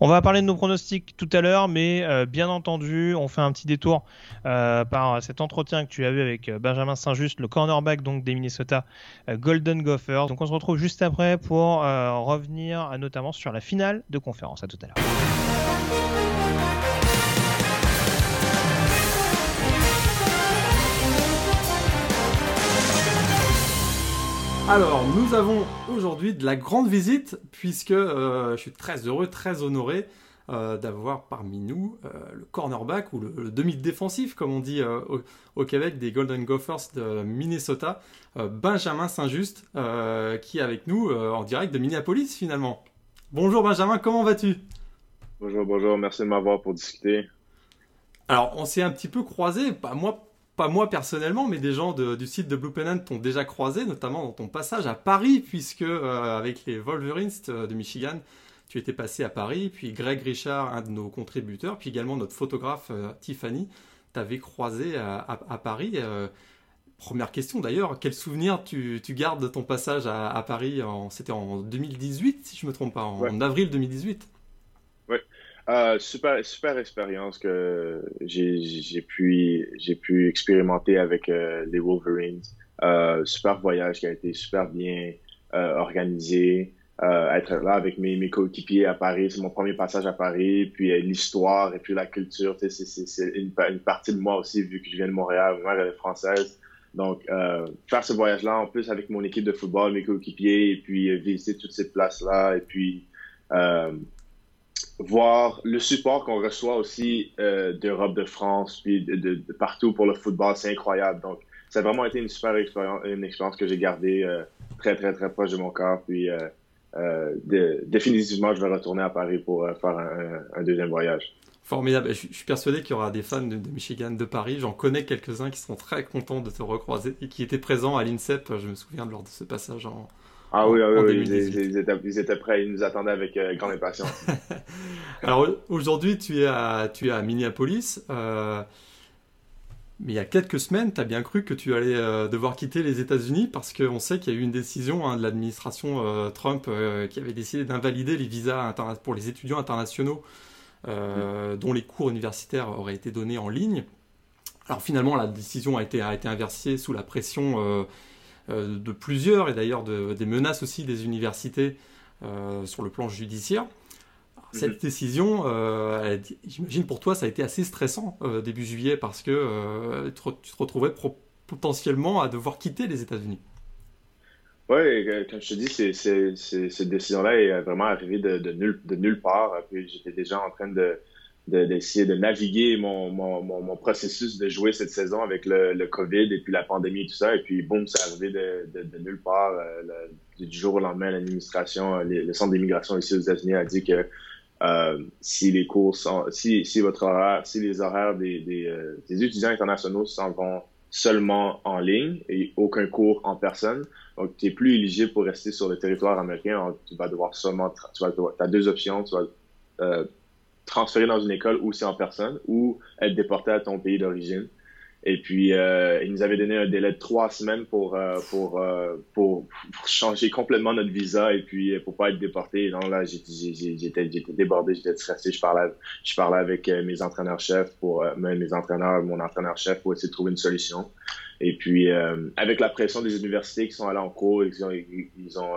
On va parler de nos pronostics tout à l'heure, mais euh, bien entendu, on fait un petit détour euh, par cet entretien que tu as eu avec euh, Benjamin Saint-Just, le cornerback donc des Minnesota Golden Gophers. Donc on se retrouve juste après pour revenir notamment sur la finale de conférence. À tout à l'heure. Alors, nous avons aujourd'hui de la grande visite, puisque euh, je suis très heureux, très honoré euh, d'avoir parmi nous euh, le cornerback ou le, le demi-défensif, comme on dit au, au Québec, des Golden Gophers de Minnesota, Benjamin Saint-Just, qui est avec nous en direct de Minneapolis finalement. Bonjour Benjamin, comment vas-tu? Bonjour, bonjour, merci de m'avoir pour discuter. Alors, on s'est un petit peu croisés, pas moi, pas moi personnellement, mais des gens de- du site de Blue Pennant t'ont déjà croisé, notamment dans ton passage à Paris, puisque euh, avec les Wolverines euh, de Michigan, tu étais passé à Paris, puis Greg Richard, un de nos contributeurs, puis également notre photographe euh, Tiffany, t'avais croisé à, à- à Paris. euh, première question d'ailleurs, quel souvenir tu, tu gardes de ton passage à, à Paris C'était en 2018, si je me trompe pas, en Ouais. avril 2018. Euh, super, super expérience que j'ai pu, j'ai pu expérimenter avec euh, les Wolverines. Euh, super voyage qui a été super bien organisé. Être là avec mes, mes coéquipiers à Paris, c'est mon premier passage à Paris, puis l'histoire et puis la culture, c'est- une, une partie de moi aussi vu que je viens de Montréal, ma mère elle est française. Donc, faire ce voyage-là, en plus avec mon équipe de football, mes coéquipiers, et puis visiter toutes ces places-là, et puis voir le support qu'on reçoit aussi euh, d'Europe, de France, puis de, partout pour le football, c'est incroyable. Donc, ça a vraiment été une super expérience, une expérience que j'ai gardée euh, très, très, très proche de mon cœur. Puis, euh, définitivement, je vais retourner à Paris pour faire un, deuxième voyage. Formidable. Je, suis- persuadé qu'il y aura des fans de, Michigan de Paris. J'en connais quelques-uns qui sont très contents de te recroiser et qui étaient présents à l'INSEP. Je me souviens lors de ce passage en. Ah oui, ah oui, oui, 2018. ils, ils étaient, ils étaient prêts, ils nous attendaient avec euh, grande impatience. <laughs> Alors aujourd'hui, tu es à, tu es à Minneapolis. euh, mais il y a quelques semaines, tu as bien cru que tu allais euh, devoir quitter les États-Unis parce qu'on sait qu'il y a eu une décision hein, de l'administration euh, Trump qui avait décidé d'invalider les visas pour les étudiants internationaux euh, dont les cours universitaires auraient été donnés en ligne. Alors finalement, la décision a été, a été inversée sous la pression de plusieurs et d'ailleurs de- des menaces aussi des universités euh, sur le plan judiciaire. Cette Mhm. décision, euh, j'imagine pour toi, ça a été assez stressant euh, début juillet parce que euh, tu, te, retrouvais potentiellement à devoir quitter les États-Unis. Oui, comme je te dis, c'est, c'est, c'est- cette décision-là est vraiment arrivée de, de, nulle, de nulle part. Puis j'étais déjà en train de- d'essayer de naviguer mon, mon, mon, mon processus de jouer cette saison avec le, le COVID et puis la pandémie et tout ça. Et puis, boum, c'est arrivé de, de, de nulle part. Euh, le- du jour au lendemain, l'administration, euh, le centre d'immigration ici aux États-Unis a dit que euh, si les cours sont, si, si votre horaire, si les horaires des, des, euh, des étudiants internationaux s'en vont seulement en ligne et aucun cours en personne, donc tu n'es plus éligible pour rester sur le territoire américain. Tu vas devoir seulement, tu vas as deux options, tu vas transférer dans une école où c'est en personne ou être déporté à ton pays d'origine. Et puis, euh, ils nous avaient donné un délai de trois semaines pour, euh, pour, euh, pour, changer complètement notre visa et puis euh, pour pas être déporté. Et donc là, j'étais débordé, j'étais stressé. Je parlais, je parlais avec euh, mes entraîneurs-chefs, pour euh, mes entraîneurs, mon entraîneur-chef pour essayer de trouver une solution. Et puis, avec la pression des universités qui sont allées en cours, ils ont, ils, ils ont,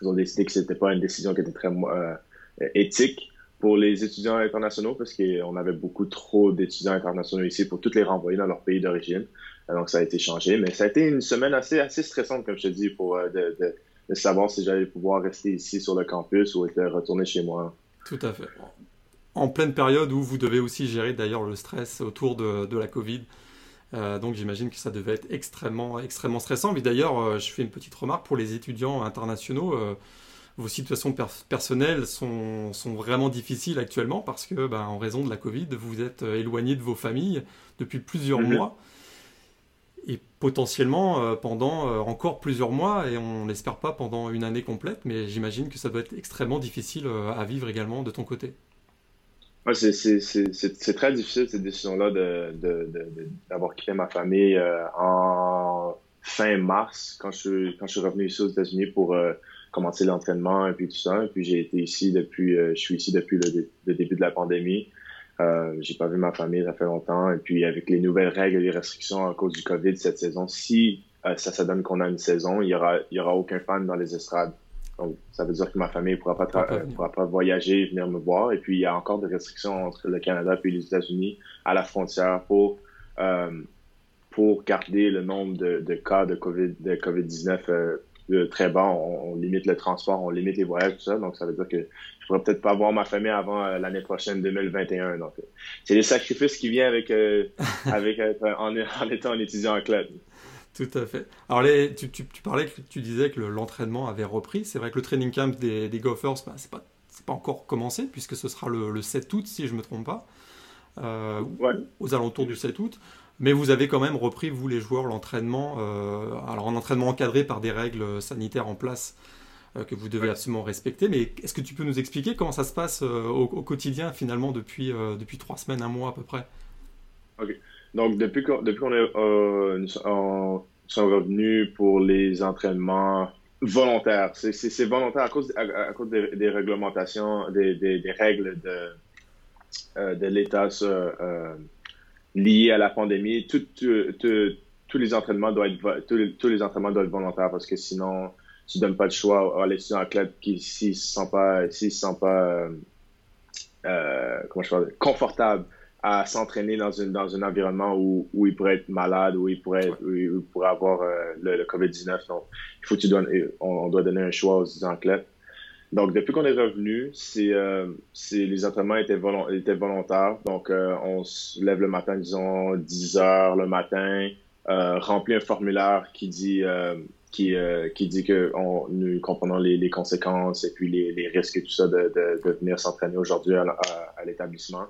ils ont décidé que c'était pas une décision qui était très éthique pour les étudiants internationaux parce qu'on avait beaucoup trop d'étudiants internationaux ici pour toutes les renvoyer dans leur pays d'origine. Donc, ça a été changé. Mais ça a été une semaine assez, stressante, comme je te dis, pour de, savoir si j'allais pouvoir rester ici sur le campus ou retourner chez moi. Tout à fait. En pleine période où vous devez aussi gérer d'ailleurs le stress autour de, la Covid. Euh, donc j'imagine que ça devait être extrêmement, stressant. Mais d'ailleurs, euh, je fais une petite remarque pour les étudiants internationaux. Euh, vos situations personnelles sont, sont, vraiment difficiles actuellement parce que, ben, en raison de la Covid, vous êtes éloigné de vos familles depuis plusieurs mhm. mois et potentiellement pendant encore plusieurs mois et on n'espère pas pendant une année complète. Mais j'imagine que ça doit être extrêmement difficile à vivre également de ton côté. Ouais, c'est très difficile cette décision-là d'avoir de, de, quitté ma famille euh, en fin mars quand je, quand je suis revenu ici aux États-Unis pour euh, commencer l'entraînement et puis tout ça. Et puis j'ai été ici depuis, euh, je suis ici depuis le, le, début de la pandémie. Euh, j'ai pas vu ma famille, ça fait longtemps. Et puis avec les nouvelles règles et les restrictions à cause du COVID cette saison, si ça, ça donne qu'on a une saison, il y aura, il y aura aucun fan dans les estrades. Donc, ça veut dire que ma famille ne pourra pas, pourra pas voyager et venir me voir. Et puis, il y a encore des restrictions entre le Canada et les États-Unis à la frontière pour, euh, pour garder le nombre de, de cas de COVID, de COVID-19 euh, très bas. On, limite le transport, on limite les voyages, tout ça. Donc, ça veut dire que je pourrais peut-être pas voir ma famille avant euh, l'année prochaine, 2021. Donc, euh, c'est les sacrifices qui viennent avec, avec <laughs> en, en, étant un étudiant en club. Tout à fait. Alors, les, tu, tu, parlais, que tu disais que l'entraînement avait repris. C'est vrai que le training camp des, des Gophers, bah, c'est pas, pas encore commencé, puisque ce sera le, le 7 août, si je ne me trompe pas. Euh, aux alentours du 7 août. Mais vous avez quand même repris, vous les joueurs, l'entraînement. Euh, alors, un entraînement encadré par des règles sanitaires en place euh, que vous devez absolument respecter. Mais est-ce que tu peux nous expliquer comment ça se passe au, quotidien, finalement, depuis, depuis trois semaines, un mois à peu près? Ok. Donc, depuis qu'on depuis qu'on est euh, sont revenus pour les entraînements volontaires, c'est volontaire à cause, à, cause des, réglementations, des, des, des, règles de, euh, de l'État euh, liées à la pandémie. Tout, tous les entraînements doivent être tous les, entraînements doivent être volontaires parce que sinon tu donnes pas le choix à l'étudiant athlète qui s'il se sent pas s'il se sent pas euh, comment je dire, confortable à s'entraîner dans, une, dans un environnement où, où il pourrait être malade, où il pourrait, où il pourrait avoir euh, le, le COVID-19. Donc, il faut que tu donnes, on, doit donner un choix aux athlètes. Donc, depuis qu'on est revenu, c'est, euh, les entraînements étaient, volontaires. Donc, euh, on se lève le matin, disons 10 heures le matin, euh, remplit un formulaire qui dit qui, qui dit que on, nous comprenons les, les, conséquences et puis les, les risques et tout ça de, de, de venir s'entraîner aujourd'hui à, à l'établissement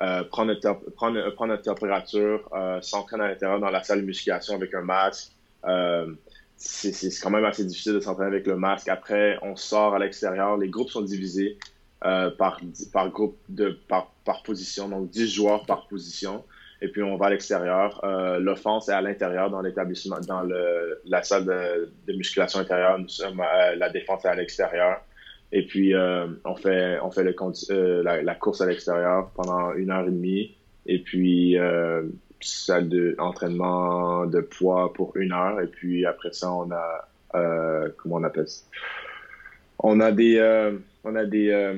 euh, prendre, notre, prendre, prendre notre température, euh, s'entraîner à l'intérieur dans la salle de musculation avec un masque. C'est quand même assez difficile de s'entraîner avec le masque. Après, on sort à l'extérieur. Les groupes sont divisés euh, par, par groupe de par, par position, donc 10 joueurs par position. Et puis on va à l'extérieur. Euh, L'offense est à l'intérieur dans l'établissement, dans le, la salle de, de musculation intérieure. Nous sommes, la défense est à l'extérieur. Et puis, euh, on fait, on fait le, euh, la, la, course à l'extérieur pendant une heure et demie. Et puis, euh, salle d'entraînement de, de poids pour une heure. Et puis, après ça, on a, euh, comment on appelle ça? On a des, euh, on a des, euh,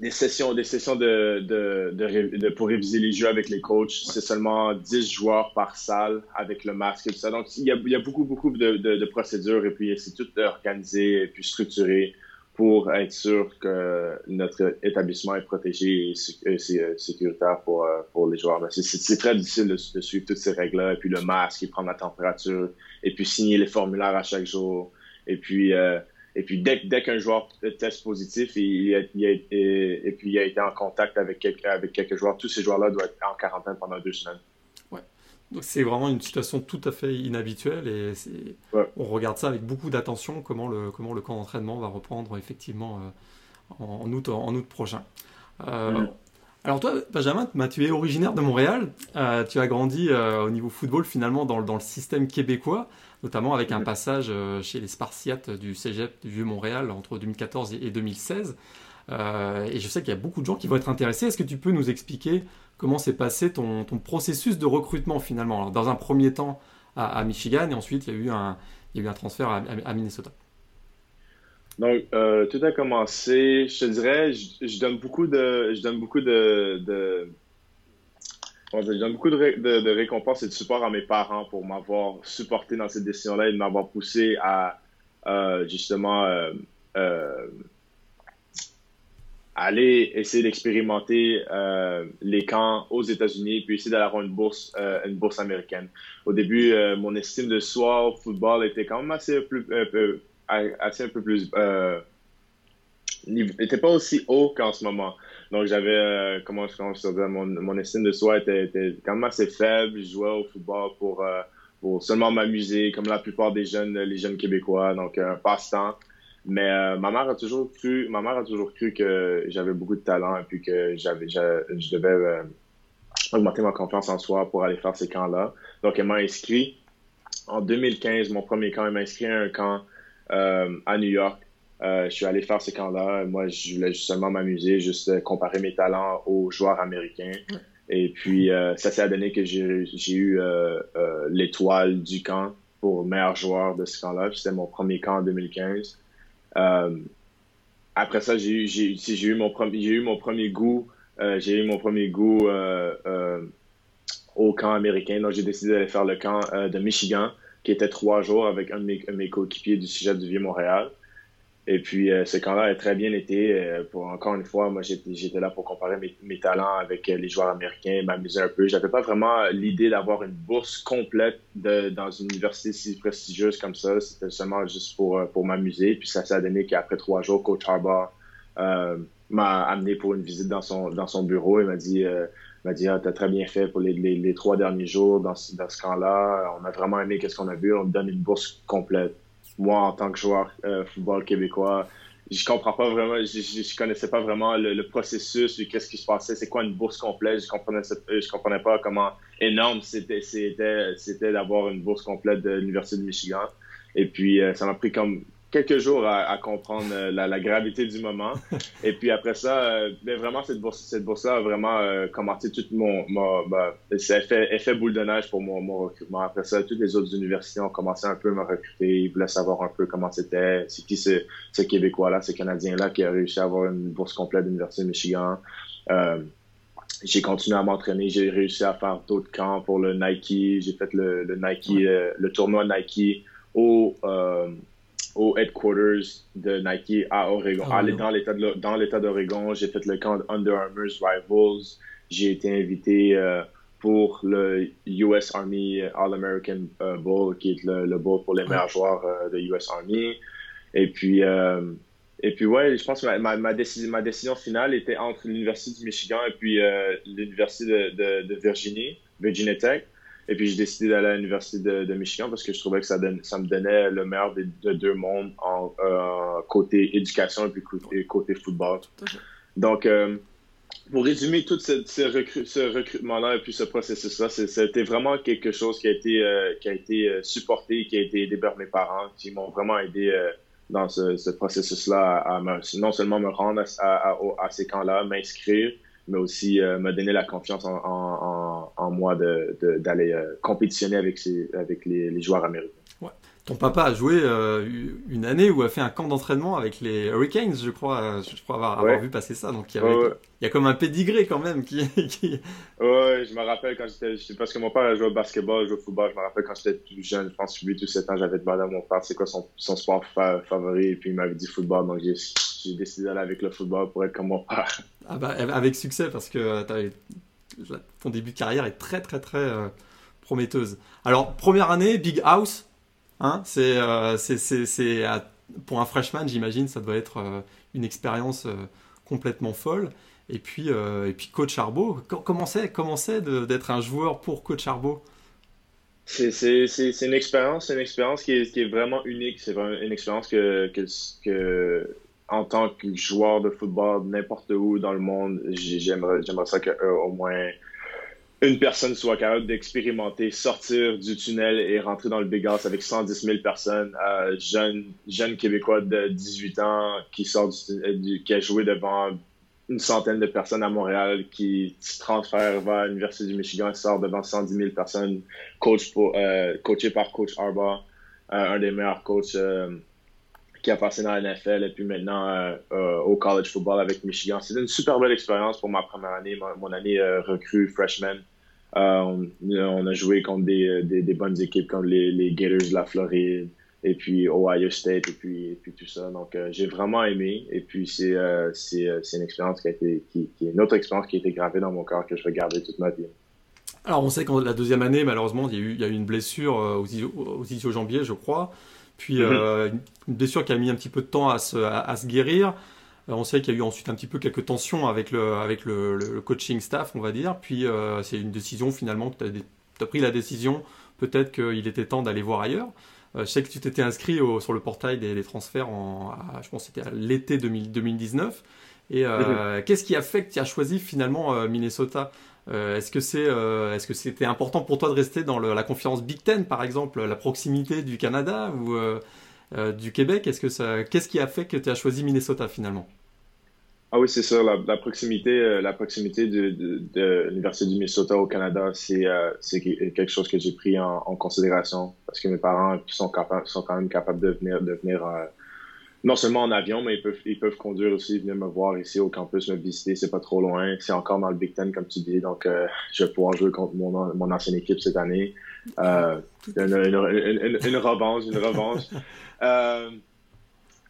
des sessions, des sessions de, de, pour réviser les jeux avec les coachs. C'est seulement 10 joueurs par salle avec le masque et tout ça. Donc, il y a, il y a beaucoup, beaucoup de procédures et puis c'est tout organisé et puis structuré pour être sûr que notre établissement est protégé et euh, sécuritaire pour, euh, pour les joueurs. C'est très difficile de, suivre toutes ces règles-là, et puis le masque, et prendre la température, et puis signer les formulaires à chaque jour. Et puis, euh, et puis dès, dès qu'un joueur teste positif, il, a, il a, et, et, puis il a été en contact avec quelques, avec quelques joueurs, tous ces joueurs-là doivent être en quarantaine pendant deux semaines. Donc c'est vraiment une situation tout à fait inhabituelle et on regarde ça avec beaucoup d'attention comment le, comment le camp d'entraînement va reprendre effectivement euh, en, août, en août prochain. Euh, alors toi, Benjamin, tu es originaire de Montréal, euh, tu as grandi au niveau football finalement dans, dans, le système québécois, notamment avec un passage chez les Spartiates du Cégep du Vieux-Montréal entre 2014 et 2016. et je sais qu'il y a beaucoup de gens qui vont être intéressés. Est-ce que tu peux nous expliquer comment s'est passé ton, ton, processus de recrutement finalement Alors, Dans un premier temps à, Michigan et ensuite il y a eu un, il y a eu un transfert à, Minnesota. Donc, euh, tout a commencé, je te dirais, je, donne beaucoup de, je donne beaucoup de, je donne beaucoup de, récompenses et de support à mes parents pour m'avoir supporté dans cette décision-là et de m'avoir poussé à euh, justement euh, aller essayer d'expérimenter les camps aux États-Unis puis essayer d'aller avoir une bourse, une bourse américaine. Au début, mon estime de soi au football était quand même assez, plus, assez un peu plus n'était pas aussi haut qu'en ce moment. Donc j'avais, euh, comment, je dire, mon, mon estime de soi était, était, quand même assez faible. Je jouais au football pour, euh, pour seulement m'amuser, comme la plupart des jeunes, les jeunes québécois, donc un passe-temps. Mais euh, ma mère a toujours cru, ma mère a toujours cru que j'avais beaucoup de talent et puis que j'avais, je devais augmenter ma confiance en soi pour aller faire ces camps-là. Donc elle m'a inscrit en 2015, mon premier camp, elle m'a inscrit à un camp à New York euh, je suis allé faire ces camps-là. Moi, je voulais seulement m'amuser, juste euh, comparer mes talents aux joueurs américains. Et puis, euh, ça s'est donné que j'ai eu l'étoile du camp pour meilleur joueur de ce camp-là. C'était mon premier camp en 2015. Après ça, j'ai eu, mon premier goût. j'ai eu mon premier goût au camp américain. Donc, j'ai décidé d'aller faire le camp de Michigan, qui était trois jours avec un de mes, mes coéquipiers du sujet du Vieux-Montréal. Et puis, euh, ce camp-là a très bien été. Euh, pour encore une fois, moi, j'étais là pour comparer mes, mes talents avec euh, les joueurs américains, m'amuser un peu. J'avais pas vraiment l'idée d'avoir une bourse complète de, dans une université si prestigieuse comme ça. C'était seulement juste pour, pour m'amuser. Puis ça s'est donné qu'après trois jours, Coach Harbaugh m'a amené pour une visite dans son, dans son bureau. Il m'a dit, m'a dit, ah, t'as très bien fait pour les, les, trois derniers jours dans, dans ce camp-là. On a vraiment aimé qu'est-ce qu'on a vu. On me donne une bourse complète moi, en tant que joueur euh, football québécois, je comprends pas vraiment, je, je, connaissais pas vraiment le, processus, qu'est-ce qui se passait, c'est quoi une bourse complète, je comprenais, je comprenais pas comment énorme c'était, c'était, c'était d'avoir une bourse complète de l'Université de Michigan. Et puis, euh, ça m'a pris comme quelques jours à, comprendre euh, la, gravité du moment. <laughs> Et puis après ça, euh, ben vraiment, cette bourse, cette bourse-là a vraiment euh, commencé tout mon... mon bah, fait effet boule de neige pour mon, mon, recrutement. Après ça, toutes les autres universités ont commencé un peu à me recruter. Ils voulaient savoir un peu comment c'était. C'est qui ce, ce Québécois-là, ce Canadien-là qui a réussi à avoir une bourse complète de l'Université de Michigan? j'ai continué à m'entraîner. J'ai réussi à faire d'autres camps pour le Nike. J'ai fait le, le Nike, le tournoi Nike au au headquarters de Nike à Oregon, ah, dans l'état dans l'état d'Oregon. J'ai fait le camp Under Armour's Rivals. J'ai été invité euh, pour le US Army All American euh, Bowl, qui est le, bowl pour les meilleurs joueurs euh, de US Army. Et puis et puis ouais, je pense que ma, ma, décision, ma décision finale était entre l'université du Michigan et puis l'université de, de, de Virginie, Virginia Tech. Et puis, j'ai décidé d'aller à l'Université de, Michigan parce que je trouvais que ça, ça me donnait le meilleur des, de deux mondes en euh, côté éducation et puis côté, côté football. Donc, euh, pour résumer tout ce, ce, recrutement-là et puis ce processus-là, c'était vraiment quelque chose qui a été, euh, qui a été supporté, qui a été aidé par mes parents, qui m'ont vraiment aidé dans ce, processus-là à, non seulement me rendre à, à ces camps-là, m'inscrire, mais aussi me donner la confiance en, en, en moi d'aller de, euh, compétitionner avec, ces, avec les, les joueurs américains. Ouais. Ton papa a joué euh, une année où a fait un camp d'entraînement avec les Hurricanes, je crois, je crois avoir, avoir vu passer ça. Donc il y, avait, il y a comme un pédigré quand même qui. <laughs> qui... Ouais, je me rappelle quand j'étais. Parce que mon père a joué au basketball, joué au football. Je me rappelle quand j'étais plus jeune, je pense 8 ou 7 ans, j'avais demandé à mon père c'est quoi son, son sport favori. Et puis il m'avait dit football. Donc j'ai décidé d'aller avec le football pour être comme mon père. Ah bah, avec succès, parce que euh, ton début de carrière est très très très euh, prometteuse. Alors, première année, Big House, hein, c'est, euh, c'est, pour un freshman, j'imagine, ça doit être une expérience complètement folle. Et puis, et puis Coach Arbo, comment c'est, d'être un joueur pour Coach Arbo c'est, une expérience, une expérience qui est, qui est vraiment unique. C'est une expérience que, que en tant que joueur de football n'importe où dans le monde, j'aimerais, j'aimerais ça que euh, au moins une personne soit capable d'expérimenter, sortir du tunnel et rentrer dans le Big House avec 110 000 personnes, euh, jeune, Québécois de 18 ans qui sort du, qui a joué devant une centaine de personnes à Montréal, qui se transfère vers l'Université du Michigan, sort devant 110 000 personnes, coach euh, coaché par Coach Arba, un des meilleurs coachs qui a passé dans la NFL et puis maintenant au college football avec Michigan. C'était une super belle expérience pour ma première année, mon, année recrue freshman. On, a joué contre des, bonnes équipes comme les, Gators de la Floride, et puis Ohio State et puis, tout ça. Donc euh, j'ai vraiment aimé et puis c'est euh, euh, une expérience qui a été est une autre expérience qui a été gravée dans mon cœur que je vais garder toute ma vie. Alors on sait que la deuxième année malheureusement il y a eu, une blessure aux, aux ischio-jambiers je crois. Puis mm-hmm. une blessure qui a mis un petit peu de temps à se, à, se guérir. On sait qu'il y a eu ensuite un petit peu quelques tensions avec le, avec le, le coaching staff, on va dire. Puis c'est une décision finalement que tu as, as, pris la décision, peut-être qu'il était temps d'aller voir ailleurs. Euh, je sais que tu t'étais inscrit sur le portail des, transferts en, je pense c'était à l'été 2019. Et euh, qu'est-ce qui a fait que tu as choisi finalement euh, Est-ce que c'est, est-ce que c'était important pour toi de rester dans la conférence Big Ten par exemple, la proximité du Canada ou du Québec? Est-ce que ça, qu'est-ce qui a fait que tu as choisi Minnesota finalement? Ah oui, c'est ça. La, proximité, la proximité de, l'Université du Minnesota au Canada, c'est quelque chose que j'ai pris en, considération parce que mes parents sont, sont quand même capables de venir, de venir non seulement en avion, mais ils peuvent, ils peuvent conduire aussi, venir me voir ici au campus, me visiter. C'est pas trop loin. C'est encore dans le Big Ten, comme tu dis. Donc, je vais pouvoir jouer contre mon, mon ancienne équipe cette année. une, une, une, revanche, une revanche. <laughs>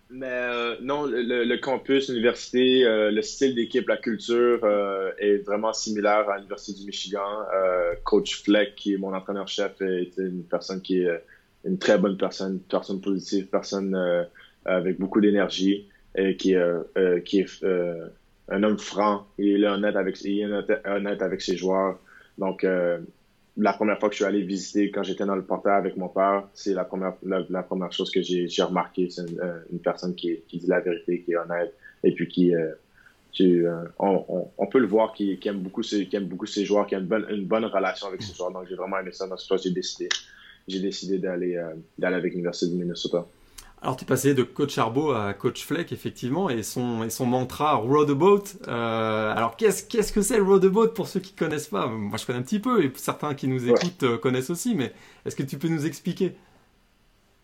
Mais euh, non, le, campus, l'université, euh, le style d'équipe, la culture euh, est vraiment similaire à l'Université du Michigan. Coach Fleck, qui est mon entraîneur-chef, est une personne qui est une très bonne personne, personne positive, personne avec beaucoup d'énergie et qui, qui est un homme franc. Il est honnête avec, il est honnête avec ses joueurs. Donc, la première fois que je suis allé visiter, quand j'étais dans le portail avec mon père, c'est la première, la, première chose que j'ai remarqué. C'est euh, une, personne qui, qui, dit la vérité, qui est honnête, et puis qui, euh, euh, on, on, peut le voir, qui, qui, aime beaucoup ses, qui aime beaucoup ses joueurs, qui a une bonne, une bonne relation avec ses joueurs. Donc, j'ai vraiment aimé ça. Dans ce j'ai décidé, j'ai décidé d'aller d'aller avec l'Université du Minnesota. Alors, tu es passé de coach Arbo à coach Fleck, effectivement, et son, et son mantra Road a Boat. Euh, alors, qu'est-ce, qu'est-ce que c'est le Road a Boat pour ceux qui ne connaissent pas? Moi, je connais un petit peu, et certains qui nous écoutent euh, connaissent aussi, mais est-ce que tu peux nous expliquer?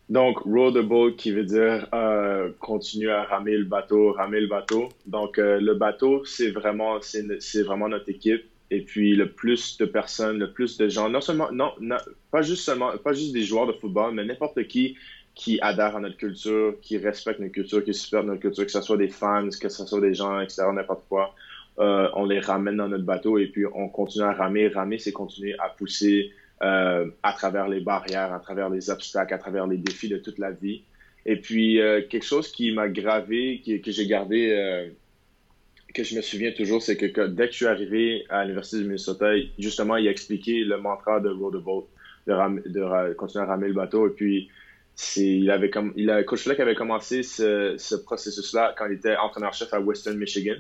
Donc, Road a Boat qui veut dire euh, continuer à ramer le bateau, ramer le bateau. Donc, le bateau, c'est vraiment, c'est, vraiment notre équipe. Et puis, le plus de personnes, le plus de gens, non seulement, non, non pas juste seulement, pas juste des joueurs de football, mais n'importe qui qui adhèrent à notre culture, qui respectent notre culture, qui supportent notre culture, que ce soit des fans, que ce soit des gens extérieurs, n'importe quoi. Euh, on les ramène dans notre bateau et puis on continue à ramer. Ramer, c'est continuer à pousser euh, à travers les barrières, à travers les obstacles, à travers les défis de toute la vie. Et puis, euh, quelque chose qui m'a gravé, que j'ai gardé, que je me souviens toujours, c'est que, dès que je suis arrivé à l'Université du Minnesota, justement, il a expliqué le mantra de Road a Boat, de, de continuer à ramer le bateau. Et puis, il avait comme il a coach Fleck avait commencé ce, ce processus-là quand il était entraîneur-chef à Western Michigan.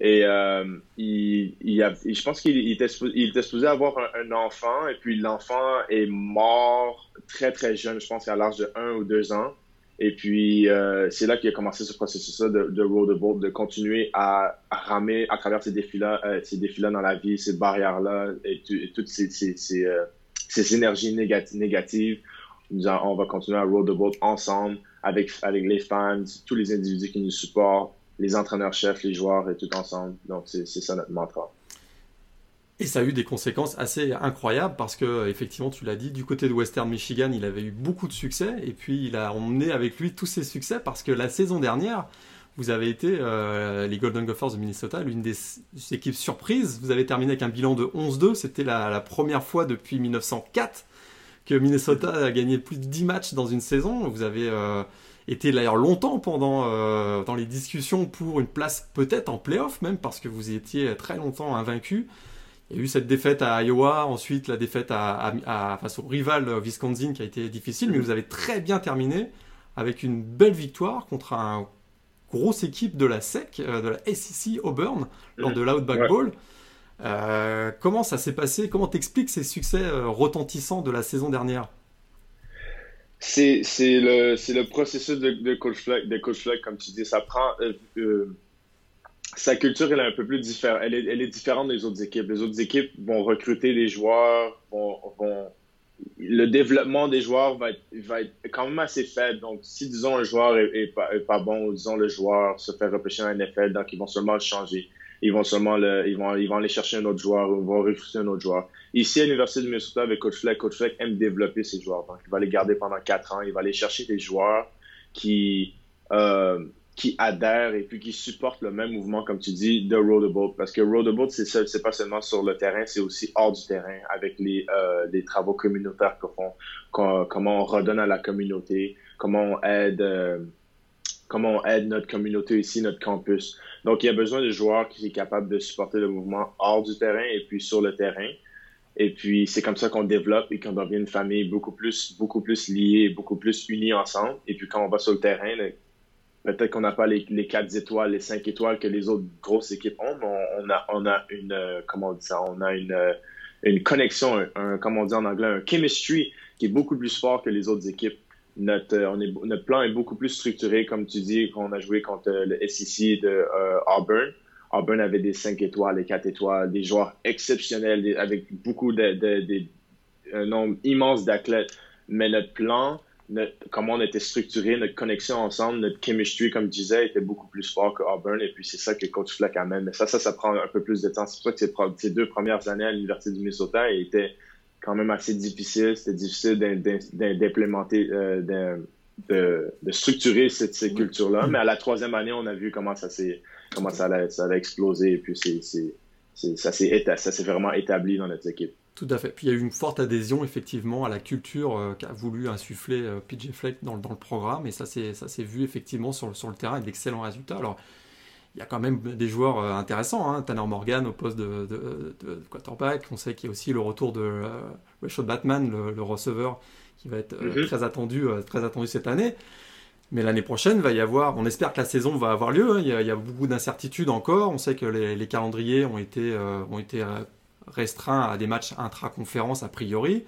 Et euh, il, il a, je pense qu'il était, il était supposé avoir un, enfant et puis l'enfant est mort très très jeune, je pense à l'âge de 1 ou 2 ans. Et puis euh, c'est là qu'il a commencé ce processus-là de, de road boat, de continuer à, ramer à travers ces défis-là, euh, ces défis-là dans la vie, ces barrières-là et, toutes ces, ces, ces, ces énergies négatives on va continuer à road the boat ensemble avec, avec les fans, tous les individus qui nous supportent, les entraîneurs-chefs, les joueurs et tout ensemble. Donc, c'est ça notre mantra. Et ça a eu des conséquences assez incroyables parce que, effectivement, tu l'as dit, du côté de Western Michigan, il avait eu beaucoup de succès et puis il a emmené avec lui tous ses succès parce que la saison dernière, vous avez été, euh, les Golden Gophers de Minnesota, l'une des équipes surprises. Vous avez terminé avec un bilan de 11-2. C'était la, première fois depuis 1904 que Minnesota a gagné plus de 10 matchs dans une saison. Vous avez euh, été d'ailleurs longtemps pendant euh, dans les discussions pour une place peut-être en playoff même parce que vous étiez très longtemps invaincu. Il y a eu cette défaite à Iowa, ensuite la défaite à, face au rival Wisconsin qui a été difficile, mais vous avez très bien terminé avec une belle victoire contre un grosse équipe de la SEC, euh, de la SEC Auburn, lors de l'Outback Bowl. Euh, comment ça s'est passé? Comment t'expliques ces succès euh, retentissants de la saison dernière? C'est, le, processus de, de coach comme tu dis. Ça prend. Euh, sa culture, elle est un peu plus différente. Elle est, différente des autres équipes. Les autres équipes vont recruter des joueurs, vont, vont, le développement des joueurs va être, va être quand même assez faible. Donc, si, disons, un joueur est, pas, bon, ou disons, le joueur se fait repêcher en NFL, donc ils vont seulement le changer. Ils vont seulement le, ils vont, ils vont aller chercher un autre joueur ou ils vont refuser un autre joueur. Ici, à l'Université de Minnesota, avec Coach Fleck, Coach Fleck aime développer ses joueurs. Donc, il va les garder pendant quatre ans. Il va aller chercher des joueurs qui, euh, qui adhèrent et puis qui supportent le même mouvement, comme tu dis, de Road Boat. Parce que Road Boat, c'est c'est pas seulement sur le terrain, c'est aussi hors du terrain, avec les, euh, les travaux communautaires qu'on comment on redonne à la communauté, comment on aide, euh, comment on aide notre communauté ici, notre campus. Donc, il y a besoin de joueurs qui sont capables de supporter le mouvement hors du terrain et puis sur le terrain. Et puis, c'est comme ça qu'on développe et qu'on devient une famille beaucoup plus, beaucoup plus liée, beaucoup plus unie ensemble. Et puis, quand on va sur le terrain, Peut-être qu'on n'a pas les, les 4 étoiles, les 5 étoiles que les autres grosses équipes ont, mais on, a, on a une, connexion, on dit en anglais, un chemistry qui est beaucoup plus fort que les autres équipes. Notre, euh, on est, notre plan est beaucoup plus structuré, comme tu dis, quand on a joué contre le SEC de Auburn. Auburn avait des 5 étoiles, des 4 étoiles, des joueurs exceptionnels, avec beaucoup de, nombre immense d'athlètes. Mais notre plan, comment on était structuré, notre connexion ensemble, notre chemistry, comme je disais, était beaucoup plus fort que Auburn. Et puis, c'est ça que Coach Fleck amène. Mais ça, ça, ça prend un peu plus de temps. C'est pour ça que ces, deux premières années à l'Université du Minnesota étaient quand même assez difficiles. C'était difficile d'implémenter, euh, de, structurer cette, cette culture-là. Mais à la troisième année, on a vu comment ça s'est, comment ça allait, ça allait exploser. Et puis, c'est, ça s'est vraiment établi dans notre équipe. Tout à fait. Puis il y a eu une forte adhésion effectivement à la culture euh, qu'a voulu insuffler euh, PJ Fleck dans, dans, le programme et ça s'est vu effectivement sur, sur le terrain avec d'excellents résultats. Alors il y a quand même des joueurs euh, intéressants, hein. Tanner Morgan au poste de, de, de, quarterback, on sait qu'il y a aussi le retour de Rashad Batman, le, receveur, qui va être mm-hmm. très, attendu, très attendu cette année. Mais l'année prochaine, va y avoir, on espère que la saison va avoir lieu, hein. il, y a, beaucoup d'incertitudes encore, on sait que les, les calendriers ont été, ont été restreint à des matchs intra-conférence a priori.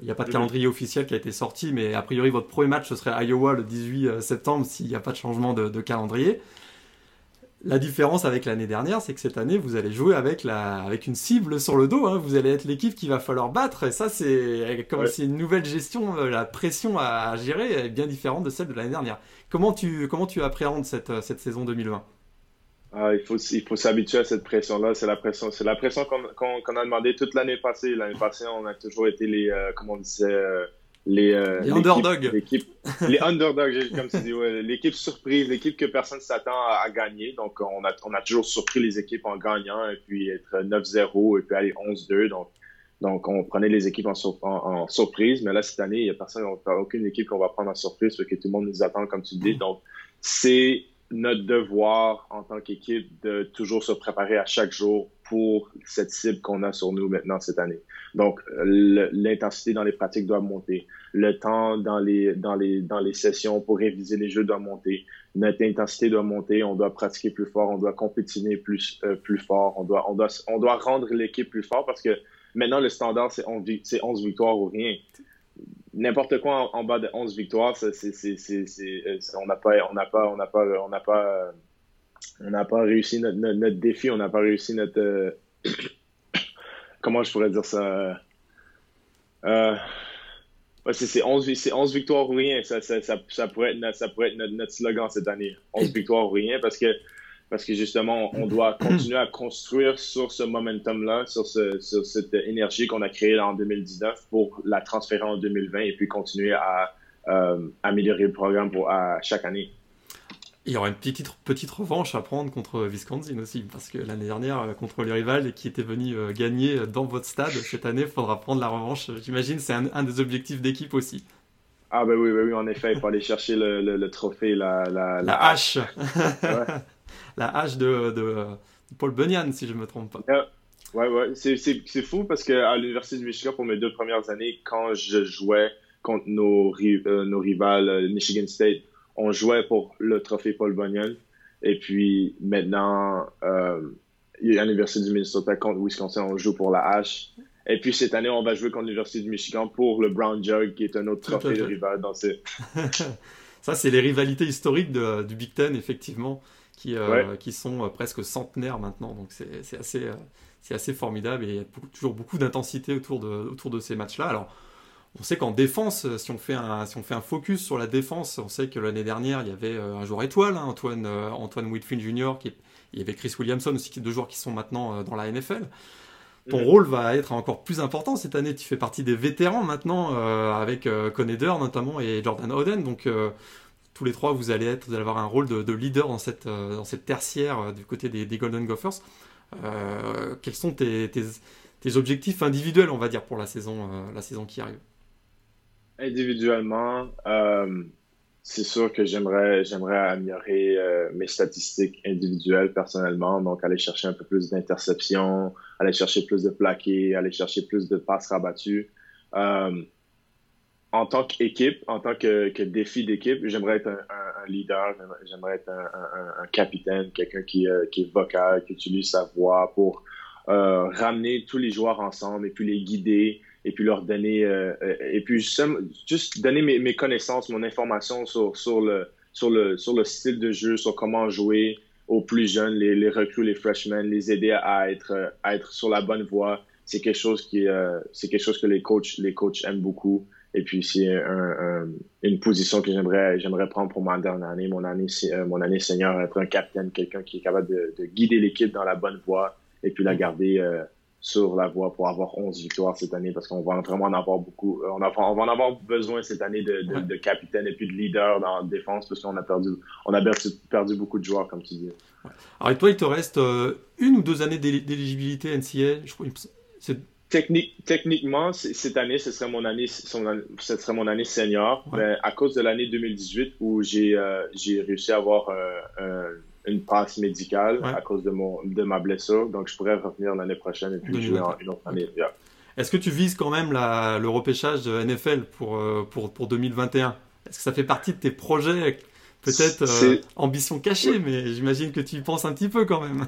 Il n'y a pas de calendrier officiel qui a été sorti, mais a priori votre premier match ce serait Iowa le 18 euh, septembre s'il n'y a pas de changement de, calendrier. La différence avec l'année dernière, c'est que cette année, vous allez jouer avec, la, avec une cible sur le dos. Hein. Vous allez être l'équipe qu'il va falloir battre. Et ça, c'est comme c'est une nouvelle gestion. Euh, la pression à, gérer est bien différente de celle de l'année dernière. Comment tu, comment tu appréhendes cette, euh, cette saison 2020 ah, il faut, il faut s'habituer à cette pression-là. C'est la pression, c'est la pression qu'on a demandé toute l'année passée. L'année passée, on a toujours été les, euh, comment on disait, euh, les, euh, les underdogs. <laughs> Les underdogs, comme tu dis, ouais, l'équipe surprise, l'équipe que personne s'attend à, gagner. Donc, on a, on a toujours surpris les équipes en gagnant et puis être 9-0 et puis aller 11-2. Donc, donc, on prenait les équipes en, en, surprise. Mais là, cette année, il n'y a personne, aucune équipe qu'on va prendre en surprise parce que tout le monde nous attend, comme tu dis. Donc, c'est notre devoir en tant qu'équipe de toujours se préparer à chaque jour pour cette cible qu'on a sur nous maintenant cette année. Donc, l'intensité dans les pratiques doit monter. Le temps dans les, dans les, dans les sessions pour réviser les jeux doit monter. Notre intensité doit monter. On doit pratiquer plus fort. On doit compétiner plus, euh, plus fort. On doit, on doit, on doit rendre l'équipe plus fort parce que maintenant, le standard, c'est 11, 11 victoires ou rien n'importe quoi en, bas de 11 victoires, c'est, euh, on n'a pas, on n'a pas, on n'a pas, on n'a pas, on n'a pas réussi notre, notre, défi, on n'a pas réussi notre, euh, <coughs> comment je pourrais dire ça, euh, c'est 11, 11 victoires ou rien, ça, ça, ça, ça pourrait être, ça pourrait être notre, notre, slogan cette année, 11 victoires ou rien, parce que parce que justement, on doit <clears throat> continuer à construire sur ce momentum-là, sur, ce, sur cette énergie qu'on a créée en 2019 pour la transférer en 2020 et puis continuer à euh, améliorer le programme pour, à chaque année. Il y aura une petite, petite revanche à prendre contre Wisconsin aussi, parce que l'année dernière, euh, contre les rivales qui étaient venus euh, gagner dans votre stade, cette année, il faudra prendre la revanche. J'imagine c'est un, des objectifs d'équipe aussi. Ah ben oui, ben oui, en effet, il faut aller chercher le, le, trophée, la, la, la, hache. ouais. <laughs> la hache de, de, Paul Bunyan, si je ne me trompe pas. Ouais, ouais, c'est fou parce qu'à l'Université du Michigan, pour mes deux premières années, quand je jouais contre nos, euh, nos rivales euh, Michigan State, on jouait pour le trophée Paul Bunyan. Et puis maintenant, euh, à l'Université du Minnesota contre Wisconsin, on joue pour la hache. Et puis cette année, on va jouer contre l'Université du Michigan pour le Brown Jug, qui est un autre trophée de rival dans ces... <laughs> Ça, c'est les rivalités historiques du Big Ten, effectivement qui, euh, qui sont euh, presque centenaires maintenant. Donc c'est assez, euh, assez formidable et il y a toujours beaucoup d'intensité autour de, autour de ces matchs-là. Alors, on sait qu'en défense, si on, fait un, si on fait un focus sur la défense, on sait que l'année dernière, il y avait un joueur étoile, hein, Antoine, Antoine Whitfield Jr., qui, il y avait Chris Williamson aussi, deux joueurs qui sont maintenant dans la NFL. Ton rôle va être encore plus important cette année. Tu fais partie des vétérans maintenant, avec euh, notamment et Jordan Oden. Donc, tous les trois, vous allez, être, vous allez avoir un rôle de, leader dans cette, euh, dans cette tertiaire euh, du côté des, Golden Gophers. Euh, quels sont tes, objectifs individuels, on va dire, pour la saison, la saison qui arrive? Individuellement, c'est sûr que j'aimerais, j'aimerais améliorer mes statistiques individuelles personnellement, donc aller chercher un peu plus d'interceptions, aller chercher plus de plaqués, aller chercher plus de passes rabattues en tant qu'équipe, en tant que, défi d'équipe, j'aimerais être un, leader, j'aimerais être un, capitaine, quelqu'un qui, euh, qui est vocal, qui utilise sa voix pour euh, ramener tous les joueurs ensemble et puis les guider et puis leur donner euh, et puis juste, donner mes, mes, connaissances, mon information sur, sur, le, sur, le, sur le style de jeu, sur comment jouer aux plus jeunes, les, les recrues, les freshmen, les aider à être, à être sur la bonne voie. C'est quelque chose qui, c'est quelque chose que les coachs, les coachs aiment beaucoup. Et puis c'est un, une position que j'aimerais j'aimerais prendre pour ma dernière année, mon année euh, mon année senior, être un capitaine, quelqu'un qui est capable de, de guider l'équipe dans la bonne voie et puis la mm. garder euh, sur la voie pour avoir 11 victoires cette année parce qu'on va vraiment en avoir beaucoup. Euh, on, va en avoir besoin cette année de, de, de, capitaine et puis de leader dans la défense parce qu'on a perdu on a perdu, beaucoup de joueurs comme tu dis. Alors et toi il te reste une ou deux années d'éligibilité NCA. Je Technique, techniquement, cette année, ce serait mon année, ce serait mon année senior. Mais à cause de l'année 2018 où j'ai euh, j'ai réussi à avoir euh, une passe médicale à cause de mon de ma blessure, donc je pourrais revenir l'année prochaine et puis jouer une autre année. Est-ce que tu vises quand même la, le repêchage de NFL pour, euh, pour, pour 2021 Est-ce que ça fait partie de tes projets? Peut-être ambition cachée, mais j'imagine que tu y penses un petit peu quand même.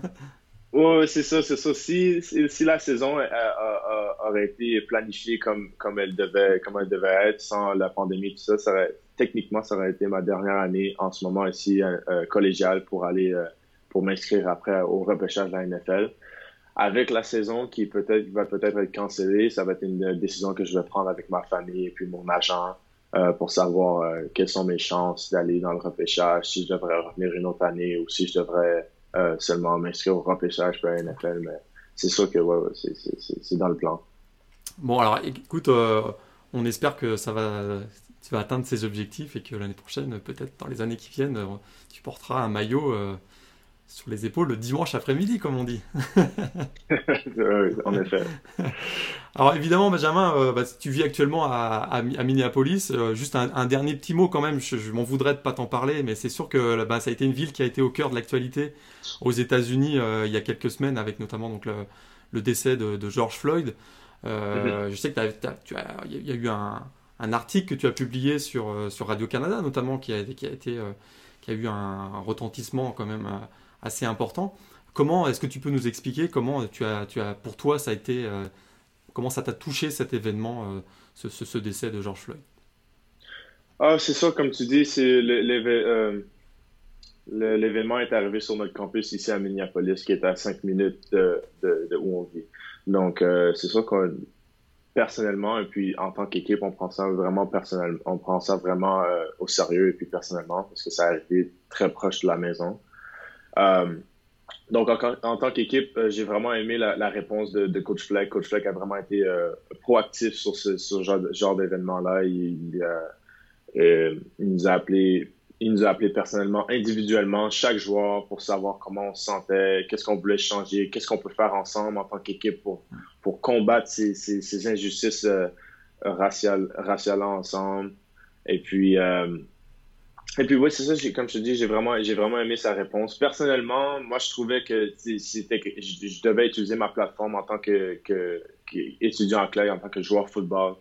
Oui, c'est ça, c'est ça. Si, si, la saison aurait été planifiée comme, comme, elle devait, comme elle devait être sans la pandémie, tout ça, ça aurait, techniquement, ça aurait été ma dernière année en ce moment ici euh, euh collégiale pour aller euh, pour m'inscrire après au repêchage de la NFL. Avec la saison qui peut-être va peut-être être cancellée, ça va être une décision que je vais prendre avec ma famille et puis mon agent euh, pour savoir euh, quelles sont mes chances d'aller dans le repêchage, si je devrais revenir une autre année ou si je devrais euh, seulement m'inscrire au remplissage pour la NFL, mais c'est sûr que c'est dans le plan. Bon, alors écoute, euh, on espère que ça va, tu vas atteindre ces objectifs et que l'année prochaine, peut-être dans les années qui viennent, euh, tu porteras un maillot sur les épaules le dimanche après-midi, comme on dit. <laughs> <laughs> oui, en effet. Alors évidemment, Benjamin, euh, bah, tu vis actuellement à, Minneapolis. Euh, juste un, dernier petit mot quand même, je, m'en voudrais de pas t'en parler, mais c'est sûr que bah, ça a été une ville qui a été au cœur de l'actualité aux États-Unis euh, il y a quelques semaines, avec notamment donc, le, décès de, George Floyd. Mm-hmm. Je sais que il y, a eu un, article que tu as publié sur, sur Radio-Canada, notamment, qui a, qui a été... qui a eu un retentissement quand même assez important. Comment est-ce que tu peux nous expliquer comment tu as, tu as pour toi ça a été euh, comment ça t'a touché cet événement, euh, ce, décès de George Floyd? Ah, c'est ça, comme tu dis, c'est euh, l'événement est arrivé sur notre campus ici à Minneapolis, qui est à 5 minutes de, où on vit. Donc, c'est sûr qu'on personnellement et puis en tant qu'équipe, on prend ça vraiment personnellement, on prend ça vraiment au sérieux et puis personnellement parce que ça a été très proche de la maison. Euh, donc, en, tant qu'équipe, euh, j'ai vraiment aimé la, réponse de, Coach Fleck. Coach Fleck a vraiment été euh, proactif sur ce, genre, d'événement-là. Il, nous a appelé, il nous a appelé personnellement, individuellement, chaque joueur pour savoir comment on se sentait, qu'est-ce qu'on voulait changer, qu'est-ce qu'on peut faire ensemble en tant qu'équipe pour, combattre ces, ces, injustices raciales ensemble. Et puis, et puis oui, c'est ça, comme je te dis, j'ai vraiment, j'ai vraiment aimé sa réponse. Personnellement, moi, je trouvais que c'était que je, devais utiliser ma plateforme en tant que, que, étudiant en clair, en tant que joueur football,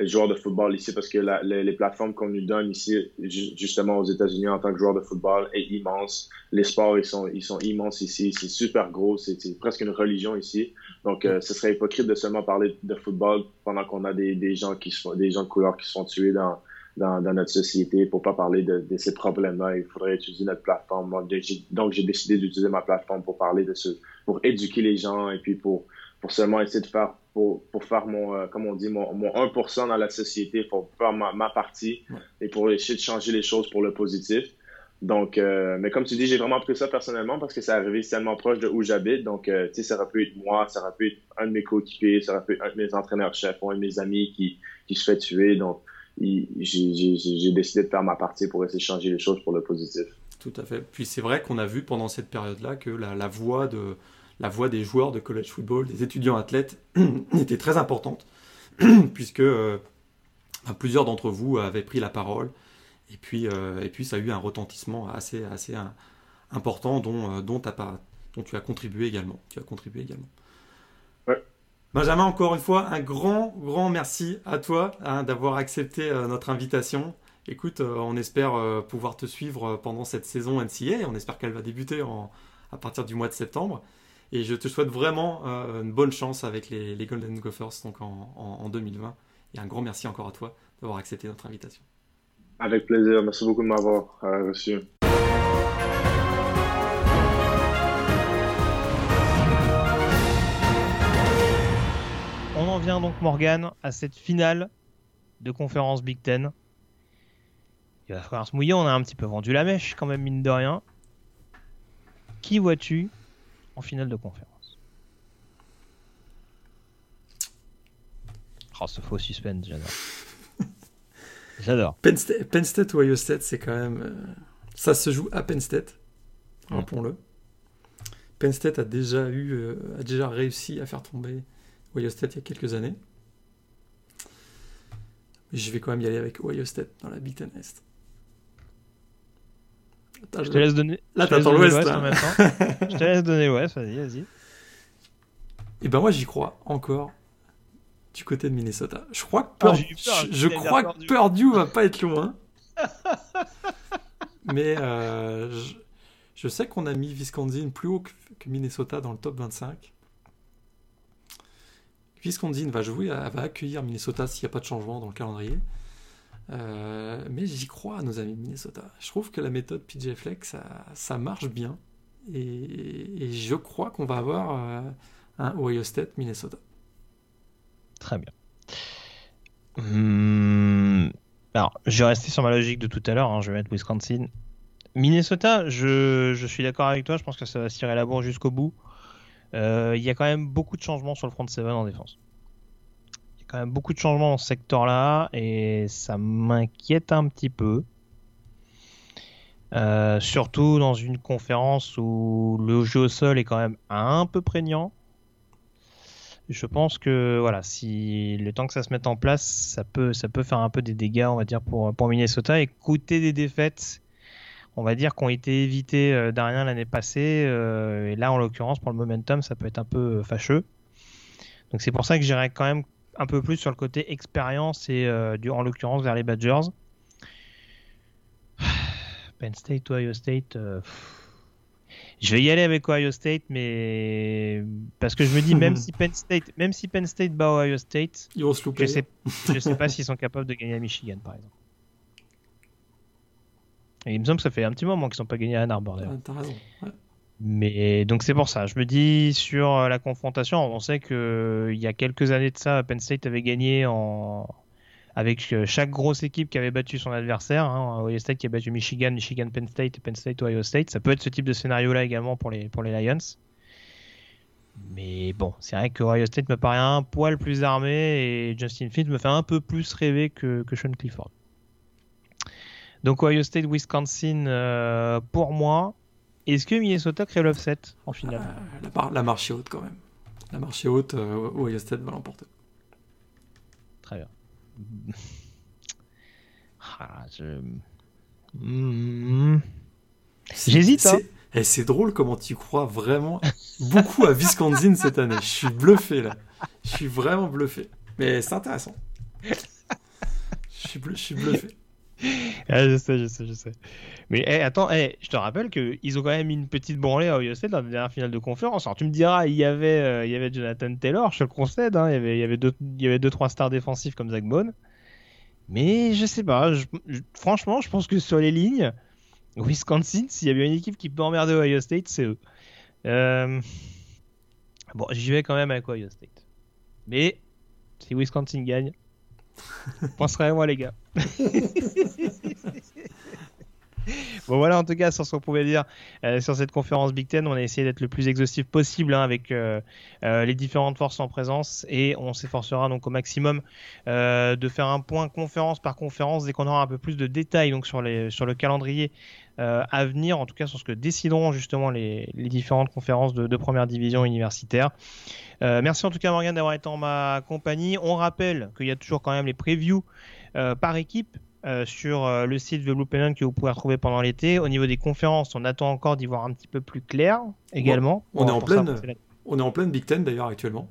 joueur de football ici, parce que la, les, plateformes qu'on nous donne ici, justement aux États-Unis en tant que joueur de football, est immense. Les sports, ils sont, ils sont immenses ici. C'est super gros. C'est presque une religion ici. Donc, euh, ce serait hypocrite de seulement parler de football pendant qu'on a des, des gens qui sont, des gens de couleur qui sont tués dans dans, dans, notre société pour pas parler de, de ces problèmes-là. Il faudrait utiliser notre plateforme. Donc, j'ai décidé d'utiliser ma plateforme pour parler de ce, pour éduquer les gens et puis pour, pour seulement essayer de faire, pour, pour faire mon, euh, comme on dit, mon, mon 1% dans la société, pour faire ma, ma partie et pour essayer de changer les choses pour le positif. Donc, euh, mais comme tu dis, j'ai vraiment pris ça personnellement parce que ça arrivé tellement proche de où j'habite. Donc, euh, tu sais, ça aurait pu être moi, ça aurait pu être un de mes coéquipiers, ça aurait pu être un de mes entraîneurs-chefs un de mes amis qui, qui se fait tuer. Donc, j'ai décidé de faire ma partie pour essayer de changer les choses pour le positif. Tout à fait. Puis c'est vrai qu'on a vu pendant cette période-là que la, la, voix de, la voix des joueurs de college football, des étudiants athlètes, <clears throat> était très importante, <clears throat> puisque euh, plusieurs d'entre vous avaient pris la parole et puis, euh, et puis ça a eu un retentissement assez, assez important dont, euh, dont, pas, dont tu as contribué également. Tu as contribué également. Benjamin, encore une fois, un grand, grand merci à toi hein, d'avoir accepté euh, notre invitation. Écoute, on espère pouvoir te suivre pendant cette saison NCA. On espère qu'elle va débuter à partir du mois de septembre. Et je te souhaite vraiment une bonne chance avec les, Golden Gophers en, en 2020. Et un grand merci encore à toi d'avoir accepté notre invitation. Avec plaisir. Merci beaucoup de m'avoir euh, reçu. En vient donc, Morgan, à cette finale de conférence Big Ten? Il va falloir se mouiller, on a un petit peu vendu la mèche quand même, mine de rien. Qui vois-tu en finale de conférence? Oh, ce faux suspense, j'adore. <laughs> J'adore. Penn, State, ou Ohio State, c'est quand même. Euh, ça se joue à Penn State, rappelons-le. Penn State a déjà, eu, euh, a déjà réussi à faire tomber Ohio State il y a quelques années. Mais je vais quand même y aller avec Ohio State dans la Big Ten Est. je te laisse donner. Là, t'attends l'Ouest. <laughs> Je te laisse donner l'Ouest, vas-y, vas-y. Et ben moi, j'y crois encore du côté de Minnesota. Je crois que, ah, je, crois que Purdue va pas être loin. <laughs> Mais euh, je, sais qu'on a mis Wisconsin plus haut que, Minnesota dans le top 25. Wisconsin va jouer, va accueillir Minnesota s'il n'y a pas de changement dans le calendrier. Euh, mais j'y crois nos amis de Minnesota. Je trouve que la méthode PJ Flex, ça, marche bien. Et, je crois qu'on va avoir euh, un Ohio State Minnesota. Très bien. Hmm, alors, je vais rester sur ma logique de tout à l'heure. Hein, je vais mettre Wisconsin. Minnesota, je, je suis d'accord avec toi. Je pense que ça va se tirer la bourre jusqu'au bout. Euh, il y a quand même beaucoup de changements sur le front 7 en défense. Il y a quand même beaucoup de changements dans ce secteur-là et ça m'inquiète un petit peu. Euh, surtout dans une conférence où le jeu au sol est quand même un peu prégnant je pense que voilà, si le temps que ça se mette en place, ça peut, faire un peu des dégâts, on va dire, pour Minnesota et coûter des défaites, on va dire, qui ont été évitées euh, l'année passée. Euh, et là, en l'occurrence, pour le momentum, ça peut être un peu euh, fâcheux. Donc c'est pour ça que j'irai quand même un peu plus sur le côté expérience et du, en l'occurrence vers les Badgers. <sighs> Penn State, Ohio State. Je vais y aller avec Ohio State, mais parce que je me dis <laughs> même si Penn State, même si Penn State bat Ohio State, Ils vont se je sais, je sais pas <laughs> s'ils sont capables de gagner à Michigan, par exemple. Et il me semble que ça fait un petit moment qu'ils n'ont pas gagné à Ann Arbor d'ailleurs. T'as raison. Mais donc c'est pour ça. Je me dis sur la confrontation, on sait que il y a quelques années de ça, Penn State avait gagné en avec euh, chaque grosse équipe qui avait battu son adversaire. Hein, Ohio State qui a battu Michigan, Michigan, Penn State et Penn State, Ohio State. Ça peut être ce type de scénario-là également pour les, pour les Lions. Mais bon, c'est vrai que Ohio State me paraît un poil plus armé et Justin Fields me fait un peu plus rêver que, que Sean Clifford. Donc Ohio State, Wisconsin euh, pour moi. Est-ce que Minnesota crée l'offset en finale? Euh, la, marche est haute quand même. La marche est haute, Ohio State va l'emporter. Très bien. <laughs> Ah, hmm. J'hésite. Hein. Eh, c'est drôle comment tu crois vraiment beaucoup à Wisconsin <laughs> cette année. Je suis bluffé là. Je suis vraiment bluffé. Mais c'est intéressant. Je suis bluffé. <laughs> Ah, je sais, je sais, je sais. Mais eh, attends, eh, je te rappelle qu'ils ont quand même mis une petite branlée à Ohio State dans la dernière finale de conférence. Alors tu me diras, il y avait, euh, Jonathan Taylor, je le concède, hein, il, y avait, il, y deux, trois stars défensifs comme Zach Bone. Mais je sais pas, franchement, je pense que sur les lignes, Wisconsin, s'il y a bien une équipe qui peut emmerder Ohio State, c'est eux. Euh, Bon, j'y vais quand même avec Ohio State. Mais si Wisconsin gagne, penserai à moi les gars. <laughs> Bon voilà en tout cas sur ce qu'on pouvait dire euh, sur cette conférence Big Ten, on a essayé d'être le plus exhaustif possible hein, avec euh, euh, les différentes forces en présence et on s'efforcera donc au maximum de faire un point conférence par conférence dès qu'on aura un peu plus de détails sur, le calendrier à venir, en tout cas sur ce que décideront justement les, différentes conférences de, de, première division universitaire. Merci en tout cas Morgan d'avoir été en ma compagnie. On rappelle qu'il y a toujours quand même les previews par équipe euh, sur euh, le site The Blue Pennon que vous pouvez retrouver pendant l'été. Au niveau des conférences, on attend encore d'y voir un petit peu plus clair également. On, est en pleine, on est en pleine Big Ten d'ailleurs actuellement.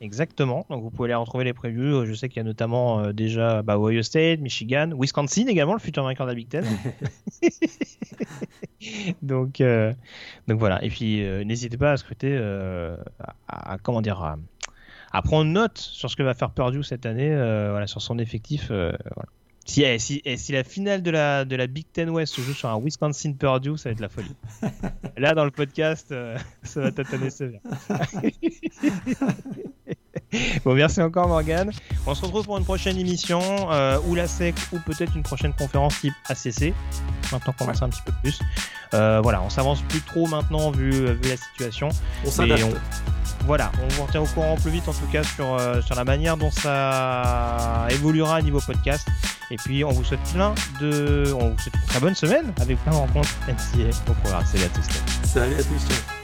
Exactement. Donc vous pouvez aller retrouver les previews. Je sais qu'il y a notamment euh, déjà bah, Ohio State, Michigan, Wisconsin également, le futur vainqueur de la Big Ten. <laughs> donc, euh, donc voilà. Et puis euh, n'hésitez pas à scruter, à, à, comment dire, à, à, prendre note sur ce que va faire Purdue cette année, voilà, sur son effectif. Voilà. Si, eh, si, eh, si, la finale de la, de la Big Ten West se joue sur un Wisconsin Purdue, ça va être la folie. <laughs> Là, dans le podcast, euh, <laughs> ça va tâtonner sévère. <laughs> <laughs> bon, merci encore Morgan. On se retrouve pour une prochaine émission, euh, ou la SEC, ou peut-être une prochaine conférence type ACC. Maintenant qu'on en sait un petit peu plus. Euh, voilà, on s'avance plus trop maintenant vu, vu la situation. On s'adapte voilà, on vous retient au courant plus vite en tout cas sur, euh, sur la manière dont ça évoluera à niveau podcast. Et puis on vous souhaite plein de. On vous souhaite une très bonne semaine avec plein de rencontres NCA au programme. Salut à tous. Salut à tous.